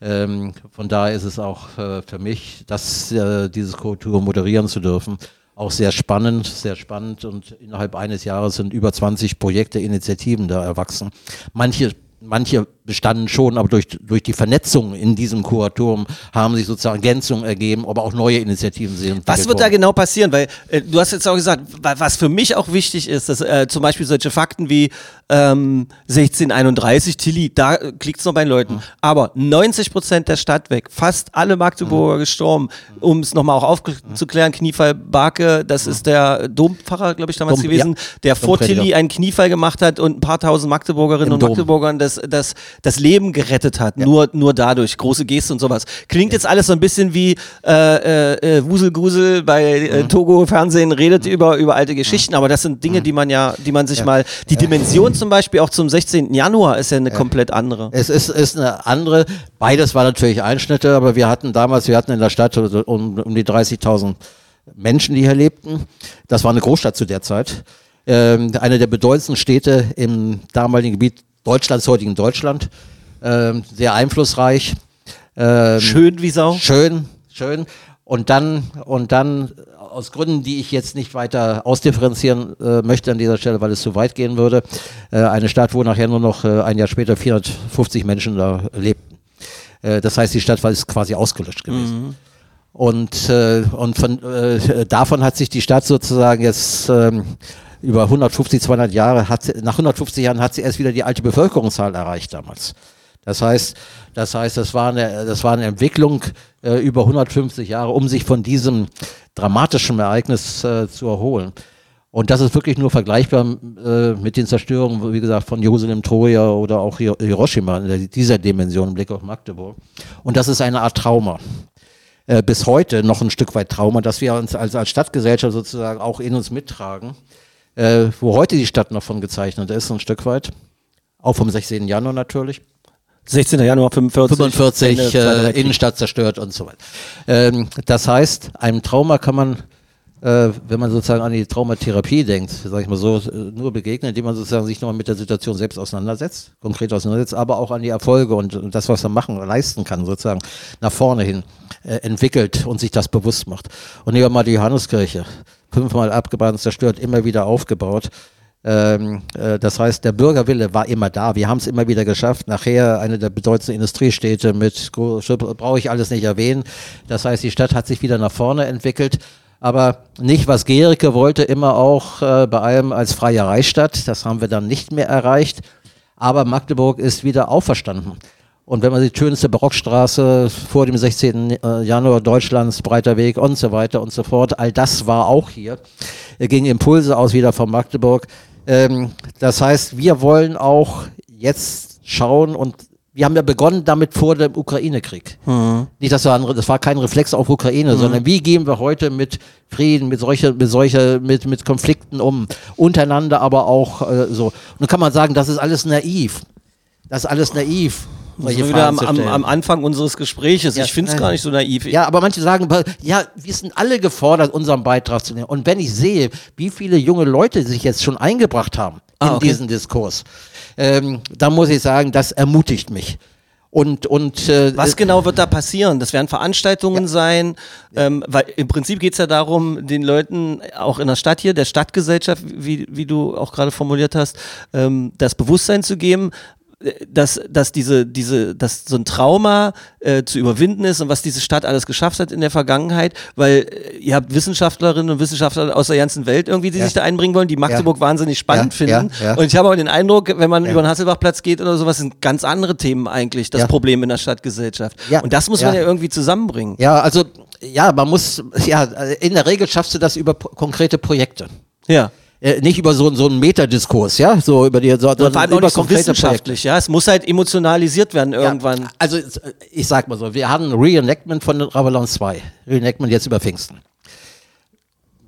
B: Ähm, von daher ist es auch äh, für mich, dass äh, dieses Kultur moderieren zu dürfen, auch sehr spannend, sehr spannend und innerhalb eines Jahres sind über 20 Projekte, Initiativen da erwachsen. Manche, manche bestanden schon, aber durch, durch die Vernetzung in diesem Kuratorium haben sich sozusagen Ergänzungen ergeben, aber auch neue Initiativen sind.
A: Was wird da genau passieren? Weil äh, du hast jetzt auch gesagt, wa- was für mich auch wichtig ist, dass äh, zum Beispiel solche Fakten wie ähm, 1631, Tilly, da äh, klickt es noch bei den Leuten. Aber 90 Prozent der Stadt weg, fast alle Magdeburger gestorben. Um es nochmal auch aufzuklären, Kniefall Barke, das ist der Dompfarrer, glaube ich, damals
B: Dom-
A: gewesen,
B: ja.
A: der vor. Tilly einen Kniefall gemacht hat und ein paar tausend Magdeburgerinnen
B: Im
A: und
B: Dom.
A: Magdeburgern das, das, das Leben gerettet hat. Nur, nur dadurch. Große Geste und sowas. Klingt jetzt alles so ein bisschen wie äh, äh, äh, Wuselgusel bei äh,
B: Mhm.
A: Togo Fernsehen redet über, über alte Geschichten, aber das sind Dinge, die man ja, die man sich mal. Die Dimension zum Beispiel auch zum 16. Januar ist ja eine komplett andere.
B: Es ist, ist eine andere, beides war natürlich Einschnitte, aber wir hatten damals, wir hatten in der Stadt um, um die 30.000 Menschen, die hier lebten. Das war eine Großstadt zu der Zeit. Ähm, eine der bedeutendsten Städte im damaligen Gebiet Deutschlands, heutigen Deutschland. Ähm, sehr einflussreich. Ähm,
A: Schön wie Sau.
B: Schön, schön. Und dann, und dann aus Gründen, die ich jetzt nicht weiter ausdifferenzieren äh, möchte an dieser Stelle, weil es zu weit gehen würde, äh, eine Stadt, wo nachher nur noch äh, ein Jahr später 450 Menschen da lebten. Äh, das heißt, die Stadt war ist quasi ausgelöscht gewesen. Und, äh, und von, äh, davon hat sich die Stadt sozusagen jetzt ähm, über 150, 200 Jahre, hat, nach 150 Jahren hat sie erst wieder die alte Bevölkerungszahl erreicht damals. Das heißt, das heißt, das war eine, das war eine Entwicklung äh, über 150 Jahre, um sich von diesem dramatischen Ereignis äh, zu erholen. Und das ist wirklich nur vergleichbar äh, mit den Zerstörungen, wie gesagt, von Jerusalem, Troja oder auch Hiro- Hiroshima in dieser Dimension im Blick auf Magdeburg. Und das ist eine Art Trauma. Äh, bis heute noch ein Stück weit Trauma, dass wir uns als, als Stadtgesellschaft sozusagen auch in uns mittragen, äh, wo heute die Stadt noch von gezeichnet ist, ein Stück weit. Auch vom 16. Januar natürlich.
A: 16. Januar 45.
B: 45
A: Ende Zweiter
B: äh. Innenstadt zerstört und so weiter. Ähm, das heißt, einem Trauma kann man, äh, wenn man sozusagen an die Traumatherapie denkt, sage ich mal so, äh, nur begegnen, indem man sozusagen sich nochmal mit der Situation selbst auseinandersetzt, konkret auseinandersetzt, aber auch an die Erfolge und, und das, was man machen, leisten kann, sozusagen nach vorne hin äh, entwickelt und sich das bewusst macht. Und nehmen wir mal die Johanneskirche, fünfmal abgebrannt, zerstört, immer wieder aufgebaut. Ähm, äh, das heißt, der Bürgerwille war immer da. Wir haben es immer wieder geschafft. Nachher eine der bedeutendsten Industriestädte mit, brauche ich alles nicht erwähnen. Das heißt, die Stadt hat sich wieder nach vorne entwickelt. Aber nicht, was Gericke wollte, immer auch äh, bei allem als freie Reichsstadt. Das haben wir dann nicht mehr erreicht. Aber Magdeburg ist wieder auferstanden. Und wenn man die schönste Barockstraße vor dem 16. äh, Januar Deutschlands, breiter Weg und so weiter und so fort, all das war auch hier. Äh, gingen Impulse aus wieder von Magdeburg. Ähm, das heißt, wir wollen auch jetzt schauen und wir haben ja begonnen damit vor dem Ukraine-Krieg. Nicht, dass wir ein, das war kein Reflex auf Ukraine, sondern wie gehen wir heute mit Frieden, mit solcher, mit solcher, mit, mit Konflikten um, untereinander, aber auch äh, so. Und dann kann man sagen, das ist alles naiv. Das ist alles naiv. Solche
A: wir wieder
B: Fragen
A: am,
B: zu
A: am,
B: stellen.
A: am Anfang unseres Gespräches.
B: Ja,
A: ich finde es gar nicht so naiv.
B: Ja, aber manche sagen, ja, wir sind alle gefordert, unseren Beitrag zu nehmen. Und wenn ich sehe, wie viele junge Leute sich jetzt schon eingebracht haben in
A: Ah, okay.
B: diesen Diskurs, ähm, dann muss ich sagen, das ermutigt mich. Und, und äh,
A: Was genau wird da passieren? Das werden Veranstaltungen sein, ähm, weil im Prinzip geht es ja darum, den Leuten auch in der Stadt hier, der Stadtgesellschaft, wie, wie du auch gerade formuliert hast, ähm, das Bewusstsein zu geben, äh, dass, dass diese, diese, dass so ein Trauma äh, zu überwinden ist und was diese Stadt alles geschafft hat in der Vergangenheit, weil äh, ihr habt Wissenschaftlerinnen und Wissenschaftler aus der ganzen Welt irgendwie, die
B: Ja.
A: sich da einbringen wollen, die Magdeburg wahnsinnig spannend
B: Ja,
A: finden.
B: ja, ja.
A: Und ich habe auch den Eindruck, wenn man über den Hasselbachplatz geht oder sowas, sind ganz andere Themen eigentlich das
B: Ja.
A: Problem in der Stadtgesellschaft.
B: Ja,
A: Und das muss
B: ja.
A: man ja irgendwie zusammenbringen.
B: ja, also ja, man muss, ja, in der Regel schaffst du das über konkrete Projekte.
A: Ja.
B: Äh, nicht über so, so einen Metadiskurs, ja, so über die, so,
A: Und vor allem auch
B: über
A: nicht so wissenschaftlich, ja. Es muss halt emotionalisiert werden irgendwann.
B: Ja, also ich sag mal so, wir haben ein Reenactment von Ravelon 2. Reenactment jetzt über Pfingsten.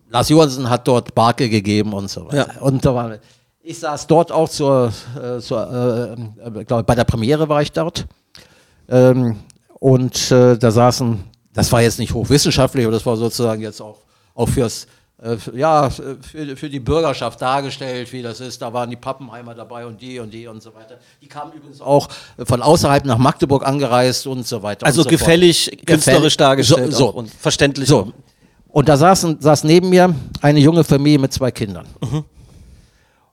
B: Lars Johansen hat dort Barke gegeben und so weiter.
A: Ja.
B: Und da war, ich saß dort auch zur, äh, zur äh, äh, glaub, bei der Premiere war ich dort. Ähm, und äh, da saßen, das war jetzt nicht hochwissenschaftlich, aber das war sozusagen jetzt auch, auch fürs, äh, für, ja, für, für die Bürgerschaft dargestellt, wie das ist. Da waren die Pappenheimer dabei und die und die und so weiter. Die kamen übrigens auch äh, von außerhalb nach Magdeburg angereist und so weiter.
A: also
B: so
A: gefällig,
B: fort.
A: künstlerisch dargestellt
B: So, so.
A: und verständlich.
B: So. Und da saßen, saß neben mir eine junge Familie mit zwei Kindern.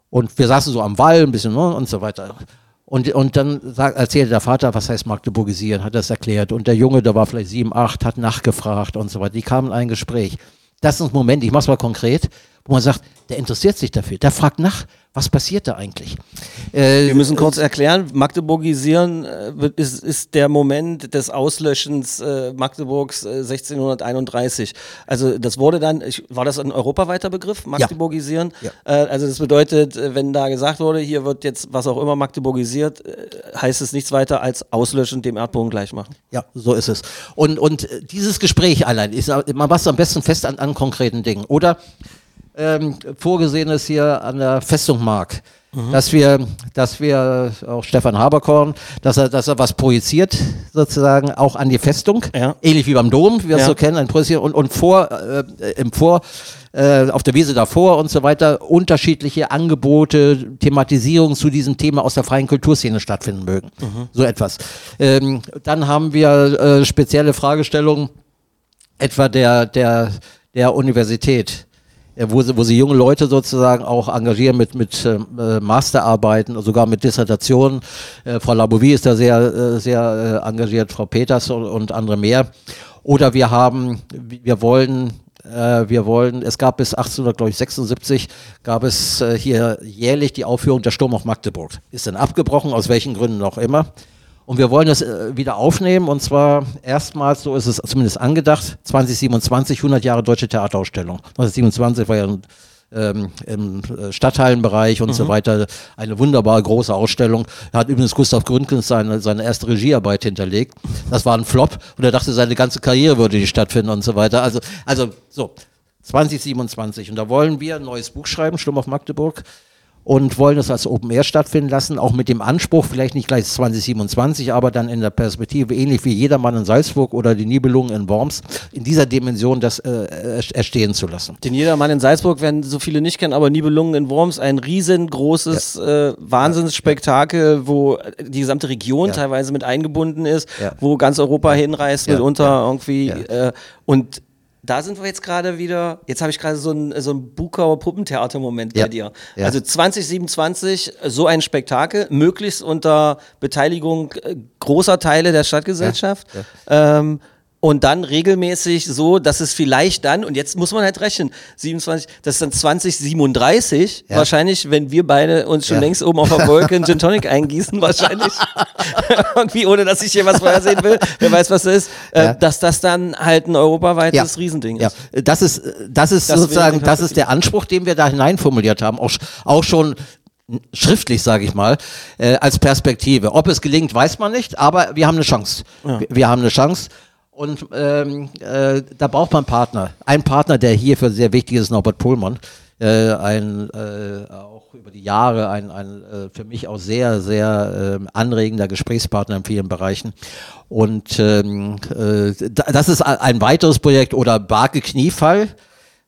B: Und wir saßen so am Wall ein bisschen ne, und so weiter. Und, und dann sagt, erzählte der Vater, was heißt Magdeburgisieren, hat das erklärt. Und der Junge, der war vielleicht sieben, acht, hat nachgefragt und so weiter. Die kamen in ein Gespräch. Das ist ein Moment, ich mach's mal konkret, wo man sagt, der interessiert sich dafür, der fragt nach, was passiert da eigentlich? Äh,
A: Wir müssen kurz erklären, Magdeburgisieren äh, ist, ist der Moment des Auslöschens äh, Magdeburgs äh, 1631. Also das wurde dann, ich, war das ein europaweiter Begriff, Magdeburgisieren?
B: Ja.
A: Äh, also das bedeutet, äh, wenn da gesagt wurde, hier wird jetzt was auch immer Magdeburgisiert, heißt es nichts weiter als auslöschen, dem Erdboden gleich machen.
B: Ja, so ist es. Und, und dieses Gespräch allein, ist, man es am besten fest an, an konkreten Dingen. Oder ähm, vorgesehen ist hier an der Festung Mark, dass wir, dass wir, auch Stefan Haberkorn, dass er, dass er was projiziert, sozusagen, auch an die Festung.
A: Ja.
B: Ähnlich wie beim Dom, wie wir es
A: Ja.
B: so kennen, ein Projizieren und, und vor, äh, im Vor, äh, auf der Wiese davor und so weiter unterschiedliche Angebote, Thematisierung zu diesem Thema aus der freien Kulturszene stattfinden mögen. So etwas. Ähm, dann haben wir äh, spezielle Fragestellungen, etwa der, der, der Universität, wo sie, wo sie junge Leute sozusagen auch engagieren mit, mit äh, Masterarbeiten, sogar mit Dissertationen. Äh, Frau Labovie ist da sehr, äh, sehr äh, engagiert, Frau Peters und, und andere mehr. Oder wir haben, wir wollen äh, wir wollen, es gab bis 1876 gab es äh, hier jährlich die Aufführung der Sturm auf Magdeburg. Ist dann abgebrochen, aus welchen Gründen auch immer. Und wir wollen das äh, wieder aufnehmen und zwar erstmals, so ist es zumindest angedacht, 2027, 100 Jahre Deutsche Theaterausstellung. 1927 war ja ein, ähm, im äh, Stadthallenbereich und so weiter eine wunderbare große Ausstellung. Da hat übrigens Gustav Gründgens seine, seine erste Regiearbeit hinterlegt. Das war ein Flop und er dachte, seine ganze Karriere würde nicht stattfinden und so weiter. Also, also so, 2027 und da wollen wir ein neues Buch schreiben, Sturm auf Magdeburg und wollen das als Open Air stattfinden lassen, auch mit dem Anspruch, vielleicht nicht gleich 2027, aber dann in der Perspektive, ähnlich wie Jedermann in Salzburg oder die Nibelungen in Worms, in dieser Dimension das äh, erstehen zu lassen.
A: Den Jedermann in Salzburg werden so viele nicht kennen, aber Nibelungen in Worms, ein riesengroßes äh, Wahnsinnsspektakel, wo die gesamte Region
B: Ja.
A: teilweise mit eingebunden ist,
B: Ja.
A: wo ganz Europa hinreist,
B: Ja.
A: mitunter
B: Ja.
A: irgendwie.
B: Ja.
A: Äh, und da sind wir jetzt gerade wieder, jetzt habe ich gerade so ein, so ein Bukauer Puppentheater-Moment
B: Ja.
A: bei dir.
B: Ja.
A: Also 2027, so ein Spektakel, möglichst unter Beteiligung äh, großer Teile der Stadtgesellschaft. Ähm, und dann regelmäßig so, dass es vielleicht dann, und jetzt muss man halt rechnen, 27, das ist dann 2037,
B: Ja.
A: wahrscheinlich, wenn wir beide uns schon
B: Ja.
A: längst oben auf der Wolke einen Gin Tonic eingießen, wahrscheinlich, irgendwie, ohne dass ich hier was vorhersehen will, wer weiß, was das ist, äh,
B: Ja.
A: dass das dann halt ein europaweites Riesending
B: Ja,
A: ist.
B: das ist, das ist
A: Das
B: sozusagen,
A: wäre-
B: das ist der Anspruch, den wir da hineinformuliert haben, auch, auch schon schriftlich, sage ich mal, äh, als Perspektive. Ob es gelingt, weiß man nicht, aber wir haben eine Chance. Wir, wir haben eine Chance. Und ähm, äh, da braucht man Partner. Ein Partner, der hierfür sehr wichtig ist, Norbert Pohlmann. Äh, ein äh, auch über die Jahre ein, ein äh, für mich auch sehr, sehr ähm, anregender Gesprächspartner in vielen Bereichen. Und ähm, äh, da- das ist ein- weiteres Projekt oder Barke Kniefall.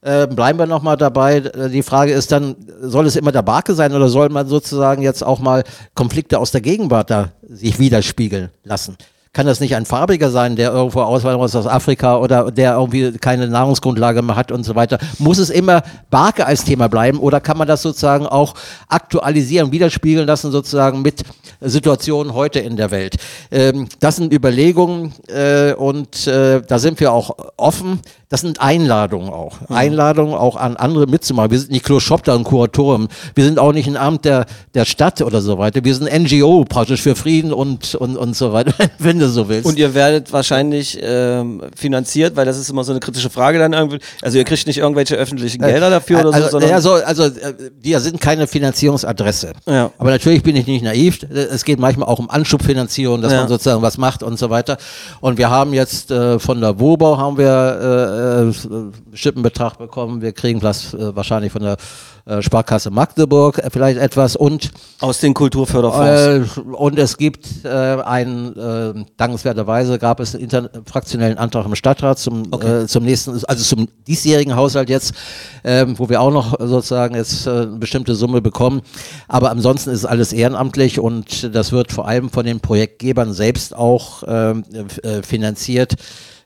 B: Äh, bleiben wir nochmal dabei. Äh, Die Frage ist dann, soll es immer der Barke sein oder soll man sozusagen jetzt auch mal Konflikte aus der Gegenwart da sich widerspiegeln lassen? Kann das nicht ein Farbiger sein, der irgendwo auswandert aus Afrika oder der irgendwie keine Nahrungsgrundlage mehr hat und so weiter? Muss es immer Barke als Thema bleiben oder kann man das sozusagen auch aktualisieren, widerspiegeln lassen sozusagen mit Situationen heute in der Welt? Ähm, das sind Überlegungen äh, und äh, da sind wir auch offen. Das sind Einladungen auch. Einladungen auch an andere mitzumachen. Wir sind nicht Klo Schopter und Kuratorium. Wir sind auch nicht ein Amt der, der Stadt oder so weiter. Wir sind NGO praktisch für Frieden und, und, und so weiter, wenn du so willst.
A: Und ihr werdet wahrscheinlich ähm, finanziert, weil das ist immer so eine kritische Frage dann irgendwie. Also ihr kriegt nicht irgendwelche öffentlichen Gelder dafür oder so,
B: also,
A: sondern
B: ja, so, also äh, wir sind keine Finanzierungsadresse.
A: Ja.
B: Aber natürlich bin ich nicht naiv. Es geht manchmal auch um Anschubfinanzierung, dass
A: Ja.
B: man sozusagen was macht und so weiter. Und wir haben jetzt äh, von der Wobau haben wir äh, äh, einen bestimmten Betrag bekommen. Wir kriegen das äh, wahrscheinlich von der äh, Sparkasse Magdeburg äh, vielleicht etwas und
A: aus den Kulturförderfonds.
B: äh, und es gibt äh, einen, äh, dankenswerterweise gab es einen fraktionellen Antrag im Stadtrat zum, äh, zum nächsten, also zum diesjährigen Haushalt jetzt, ähm, wo wir auch noch sozusagen jetzt äh, eine bestimmte Summe bekommen. Aber ansonsten ist alles ehrenamtlich und das wird vor allem von den Projektgebern selbst auch ähm, äh, finanziert.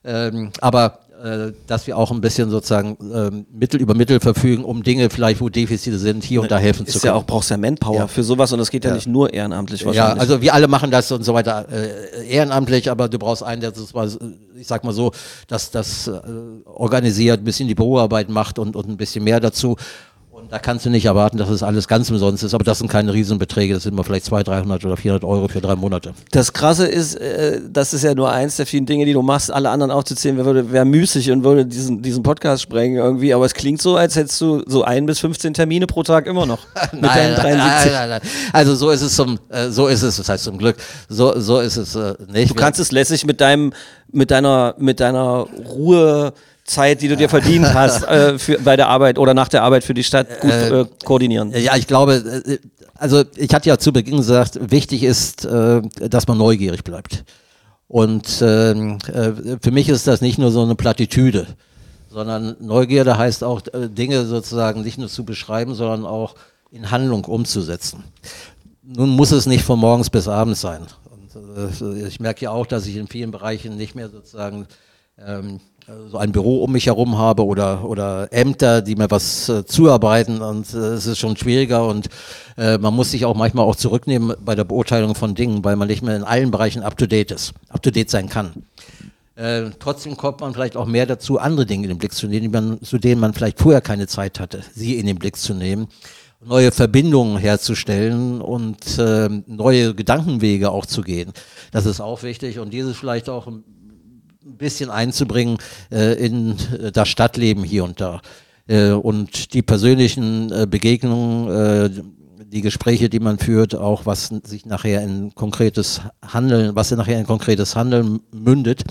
B: Ähm, aber äh, dass wir auch ein bisschen sozusagen ähm, Mittel über Mittel verfügen, um Dinge vielleicht, wo Defizite sind, hier und da helfen zu
A: Ist
B: können.
A: ja auch, brauchst ja Manpower
B: Ja.
A: für sowas und das geht ja, nicht nur ehrenamtlich
B: Ja,
A: wahrscheinlich.
B: also wir alle machen das und so weiter äh, ehrenamtlich, aber du brauchst einen, der das mal, ich sag mal so, dass das äh, organisiert, ein bisschen die Büroarbeit macht und, und ein bisschen mehr dazu. Da kannst du nicht erwarten, dass es alles ganz umsonst ist, aber das sind keine Riesenbeträge, das sind immer vielleicht 200, 300 oder 400 Euro für drei Monate.
A: Das Krasse ist, äh, das ist ja nur eins der vielen Dinge, die du machst. Alle anderen aufzuzählen, wäre wäre müßig und würde diesen, diesen Podcast sprengen irgendwie. Aber es klingt so, als hättest du so ein bis 15 Termine pro Tag immer noch. Mit deinen 73.
B: nein, nein, nein. Also so ist es zum, äh, so ist es, das heißt zum Glück, so, so ist es äh, nicht.
A: Du kannst es lässig mit deinem, mit deiner, mit deiner Ruhezeit, die du dir verdient hast, äh, für, bei der Arbeit oder nach der Arbeit für die Stadt gut äh, koordinieren.
B: Ja, ich glaube, äh, also ich hatte ja zu Beginn gesagt, wichtig ist, äh, dass man neugierig bleibt. Und ähm, äh, für mich ist das nicht nur so eine Plattitüde, sondern Neugierde heißt auch, äh, Dinge sozusagen nicht nur zu beschreiben, sondern auch in Handlung umzusetzen. Nun muss es nicht von morgens bis abends sein. Und, äh, ich merke ja auch, dass ich in vielen Bereichen nicht mehr sozusagen ähm, so ein Büro um mich herum habe oder, oder Ämter, die mir was äh, zuarbeiten und äh, es ist schon schwieriger und äh, man muss sich auch manchmal auch zurücknehmen bei der Beurteilung von Dingen, weil man nicht mehr in allen Bereichen up to date ist, up to date sein kann. Äh, trotzdem kommt man vielleicht auch mehr dazu, andere Dinge in den Blick zu nehmen, die man, zu denen man vielleicht vorher keine Zeit hatte, sie in den Blick zu nehmen, neue Verbindungen herzustellen und äh, neue Gedankenwege auch zu gehen. Das ist auch wichtig und dieses vielleicht auch ein bisschen einzubringen äh, in äh, das Stadtleben hier und da. Äh, und die persönlichen Begegnungen, die Gespräche, die man führt, auch was sich nachher in konkretes Handeln, was nachher in konkretes Handeln mündet,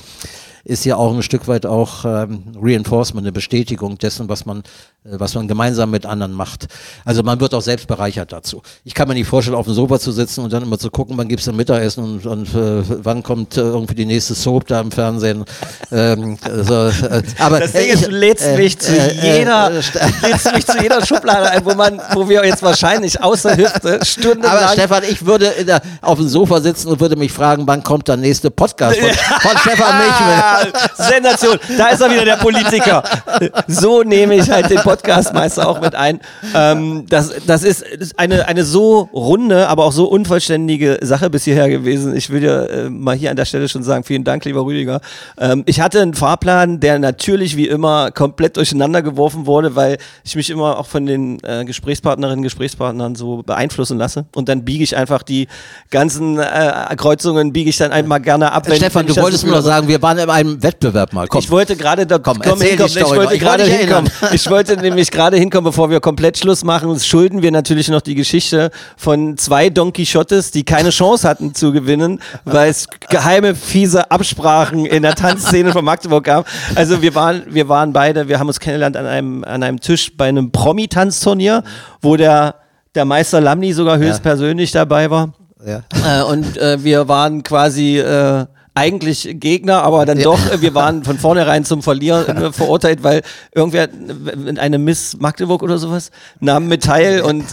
B: ist ja auch ein Stück weit auch ähm, Reinforcement, eine Bestätigung dessen, was man, äh, was man gemeinsam mit anderen macht. Also man wird auch selbst bereichert dazu. Ich kann mir nicht vorstellen, auf dem Sofa zu sitzen und dann immer zu gucken, wann gibt's ein Mittagessen und, und äh, wann kommt äh, irgendwie die nächste Soap da im Fernsehen. Ähm, also, äh, aber
A: Das Ding
B: ich-
A: ist, du lädst
B: äh,
A: mich zu
B: äh, äh,
A: jeder, lädst mich zu jeder Schublade ein, wo man, wo wir jetzt wahrscheinlich außer Hüfte stundenlang.
B: Aber Stefan, ich würde der, auf dem Sofa sitzen und würde mich fragen, wann kommt der nächste Podcast von, von Stefan Michel.
A: Sensation. Da ist er wieder, der Politiker. So nehme ich halt den Podcastmeister auch mit ein. Ähm, das, das ist eine, eine so runde, aber auch so unvollständige Sache bis hierher gewesen. Ich will dir äh, mal hier an der Stelle schon sagen, vielen Dank, lieber Rüdiger. Ähm, ich hatte einen Fahrplan, der natürlich wie immer komplett durcheinander geworfen wurde, weil ich mich immer auch von den äh, Gesprächspartnerinnen, Gesprächspartnern so beeinflussen lasse. Und dann biege ich einfach die ganzen äh, Kreuzungen, biege ich dann einmal gerne ab. wenn-
B: Stefan, du wolltest mir noch
A: habe-
B: sagen, wir waren in einem Wettbewerb mal. Komm.
A: ich wollte gerade da
B: Komm,
A: komm,
B: erzähl die
A: hinkommen. Ich
B: Story. Ich wollte
A: gerade hinkommen. Ich wollte nämlich gerade hinkommen, bevor wir komplett Schluss machen. Schulden wir natürlich noch die Geschichte von zwei Don Quixotes, die keine Chance hatten zu gewinnen, weil es geheime, fiese Absprachen in der Tanzszene von Magdeburg gab. Also wir waren, wir waren beide, wir haben uns kennengelernt an einem, an einem Tisch bei einem Promi-Tanzturnier, wo der, der Meister Lamni sogar höchstpersönlich dabei war.
B: Ja.
A: Äh, und äh, wir waren quasi äh, eigentlich Gegner, aber dann doch, äh, wir waren von vornherein zum Verlieren äh, verurteilt, weil irgendwer, äh, eine Miss Magdeburg oder sowas, nahm mit teil und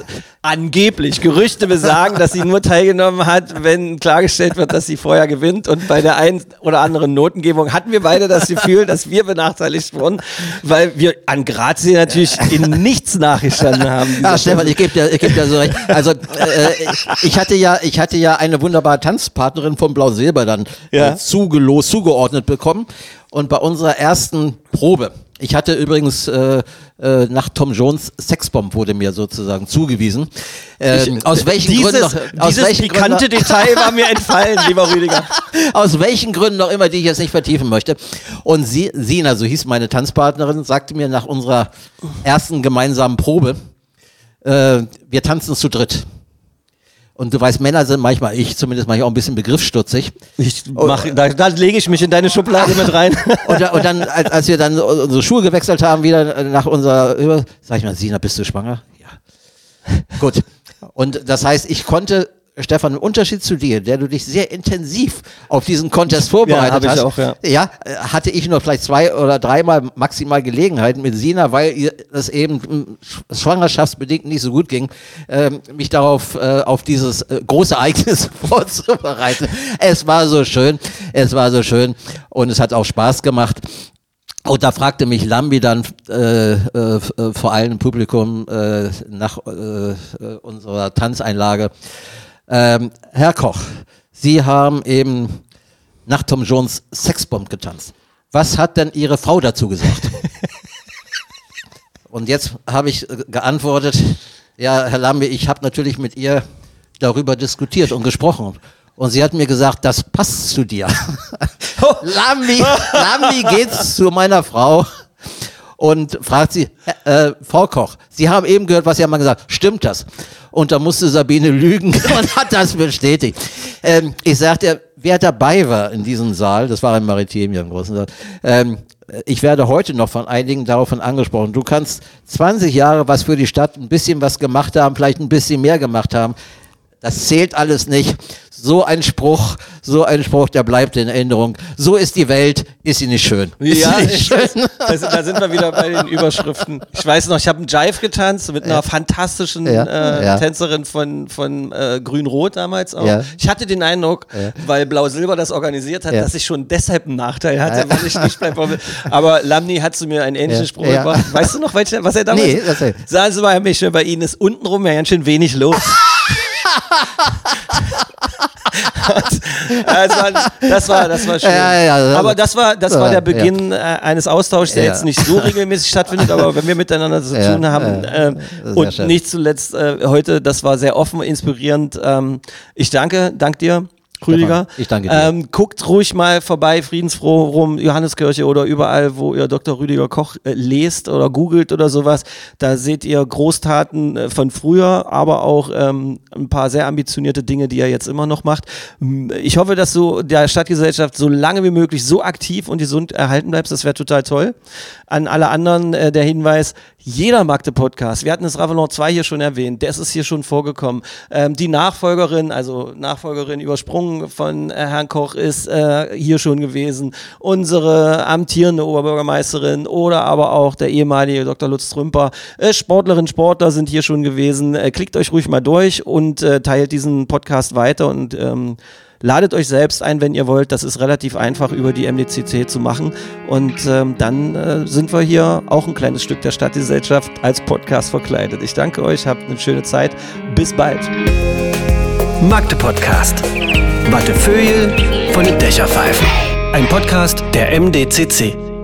A: angeblich Gerüchte besagen, dass sie nur teilgenommen hat, wenn klargestellt wird, dass sie vorher gewinnt. Und bei der einen oder anderen Notengebung hatten wir beide das Gefühl, dass wir benachteiligt wurden, weil wir an Grazie natürlich in nichts nachgestanden haben.
B: Ja, Stefan, ich gebe dir, ich geb dir so recht. Also äh, ich, hatte ja, ich hatte ja eine wunderbare Tanzpartnerin von Blau Silber dann
A: Ja.
B: äh, zugelost, zugeordnet bekommen. Und bei unserer ersten Probe, ich hatte übrigens äh, äh, nach Tom Jones Sexbomb wurde mir sozusagen zugewiesen. Ähm, aus welchen
A: dieses,
B: Gründen noch, aus
A: dieses
B: welchen Gründen
A: pikante
B: noch,
A: Detail war mir entfallen, lieber Rüdiger.
B: aus welchen Gründen auch immer, die ich jetzt nicht vertiefen möchte. Und sie, Sina, so hieß meine Tanzpartnerin, sagte mir nach unserer ersten gemeinsamen Probe, äh, wir tanzen zu dritt. Und du weißt, Männer sind manchmal, ich zumindest manchmal auch ein bisschen begriffsstutzig.
A: Ich mach, da, da lege ich mich in deine Schublade mit rein.
B: Und, und dann, als, als wir dann unsere Schuhe gewechselt haben, wieder nach unserer, sag ich mal, Sina, bist du schwanger? Ja. Gut. Und das heißt, ich konnte, Stefan, im Unterschied zu dir, der du dich sehr intensiv auf diesen Contest vorbereitet
A: ich
B: hast,
A: auch, ja.
B: äh, hatte ich nur vielleicht zwei oder dreimal maximal Gelegenheiten mit Sina, weil es eben sch- schwangerschaftsbedingt nicht so gut ging, ähm, mich darauf äh, auf dieses äh, große Ereignis vorzubereiten. Es war so schön, es war so schön und es hat auch Spaß gemacht. Und da fragte mich Lambi dann äh, äh, vor allem Publikum äh, nach äh, unserer Tanzeinlage, ähm, Herr Koch, Sie haben eben nach Tom Jones Sexbomb getanzt. Was hat denn Ihre Frau dazu gesagt? Und jetzt habe ich äh, geantwortet, ja, Herr Lambi, ich habe natürlich mit ihr darüber diskutiert und gesprochen. Und sie hat mir gesagt, das passt zu dir. Lambi, Lambi geht zu meiner Frau und fragt sie, äh, Frau Koch, Sie haben eben gehört, was Ihr Mann gesagt stimmt das? Und da musste Sabine lügen und hat das bestätigt. Ähm, ich sagte, wer dabei war in diesem Saal, das war ein Maritim hier im großen Saal, ähm, ich werde heute noch von einigen daraufhin angesprochen. Du kannst 20 Jahre was für die Stadt, ein bisschen was gemacht haben, vielleicht ein bisschen mehr gemacht haben. Das zählt alles nicht. So ein Spruch, so ein Spruch, der bleibt in Erinnerung. So ist die Welt, ist sie nicht schön? Ist
A: Ja,
B: nicht schön?
A: da, sind, da sind wir wieder bei den Überschriften. Ich weiß noch, ich habe einen Jive getanzt mit einer fantastischen
B: Ja,
A: äh,
B: ja.
A: Tänzerin von, von äh, Grün-Rot damals auch.
B: Ja.
A: Ich hatte den Eindruck, weil Blau-Silber das organisiert hat,
B: Ja.
A: dass ich schon deshalb einen Nachteil hatte, weil ich nicht bei. Aber Lamni hat zu mir einen ähnlichen
B: Ja,
A: Spruch
B: ja.
A: gebracht. Weißt du noch, welche, was er damals
B: Nee, erzähl.
A: Sagen Sie mal, Herr Michel, bei Ihnen ist untenrum ja ganz schön wenig los. Äh, das, war, das war das war schön.
B: Ja, ja,
A: aber das war das war der Beginn äh, eines Austauschs, der jetzt nicht so regelmäßig stattfindet, aber wenn wir miteinander zu tun haben
B: sehr
A: und nicht zuletzt äh, heute, das war sehr offen, inspirierend. Ähm, ich danke, dank dir. Rüdiger.
B: ich danke dir.
A: Ähm, guckt ruhig mal vorbei, Friedensforum, Johanneskirche oder überall, wo ihr Dr. Rüdiger Koch äh, lest oder googelt oder sowas. Da seht ihr Großtaten äh, von früher, aber auch ähm, ein paar sehr ambitionierte Dinge, die er jetzt immer noch macht. Ich hoffe, dass du der Stadtgesellschaft so lange wie möglich so aktiv und gesund erhalten bleibst. Das wäre total toll. An alle anderen äh, der Hinweis, jeder Magde-Podcast, wir hatten das Ravelon 2 hier schon erwähnt, das ist hier schon vorgekommen. Ähm, die Nachfolgerin, also Nachfolgerin übersprungen von äh, Herrn Koch, ist äh, hier schon gewesen. Unsere amtierende Oberbürgermeisterin oder aber auch der ehemalige Dr. Lutz Trümper. Äh, Sportlerinnen, Sportler sind hier schon gewesen. Äh, klickt euch ruhig mal durch und äh, teilt diesen Podcast weiter und ähm, Ladet euch selbst ein, wenn ihr wollt. Das ist relativ einfach über die MDCC zu machen. Und ähm, dann äh, sind wir hier auch ein kleines Stück der Stadtgesellschaft als Podcast verkleidet. Ich danke euch, habt eine schöne Zeit. Bis bald.
C: Magde Podcast. Wattefeuille von den Dächerpfeifen. Ein Podcast der MDCC.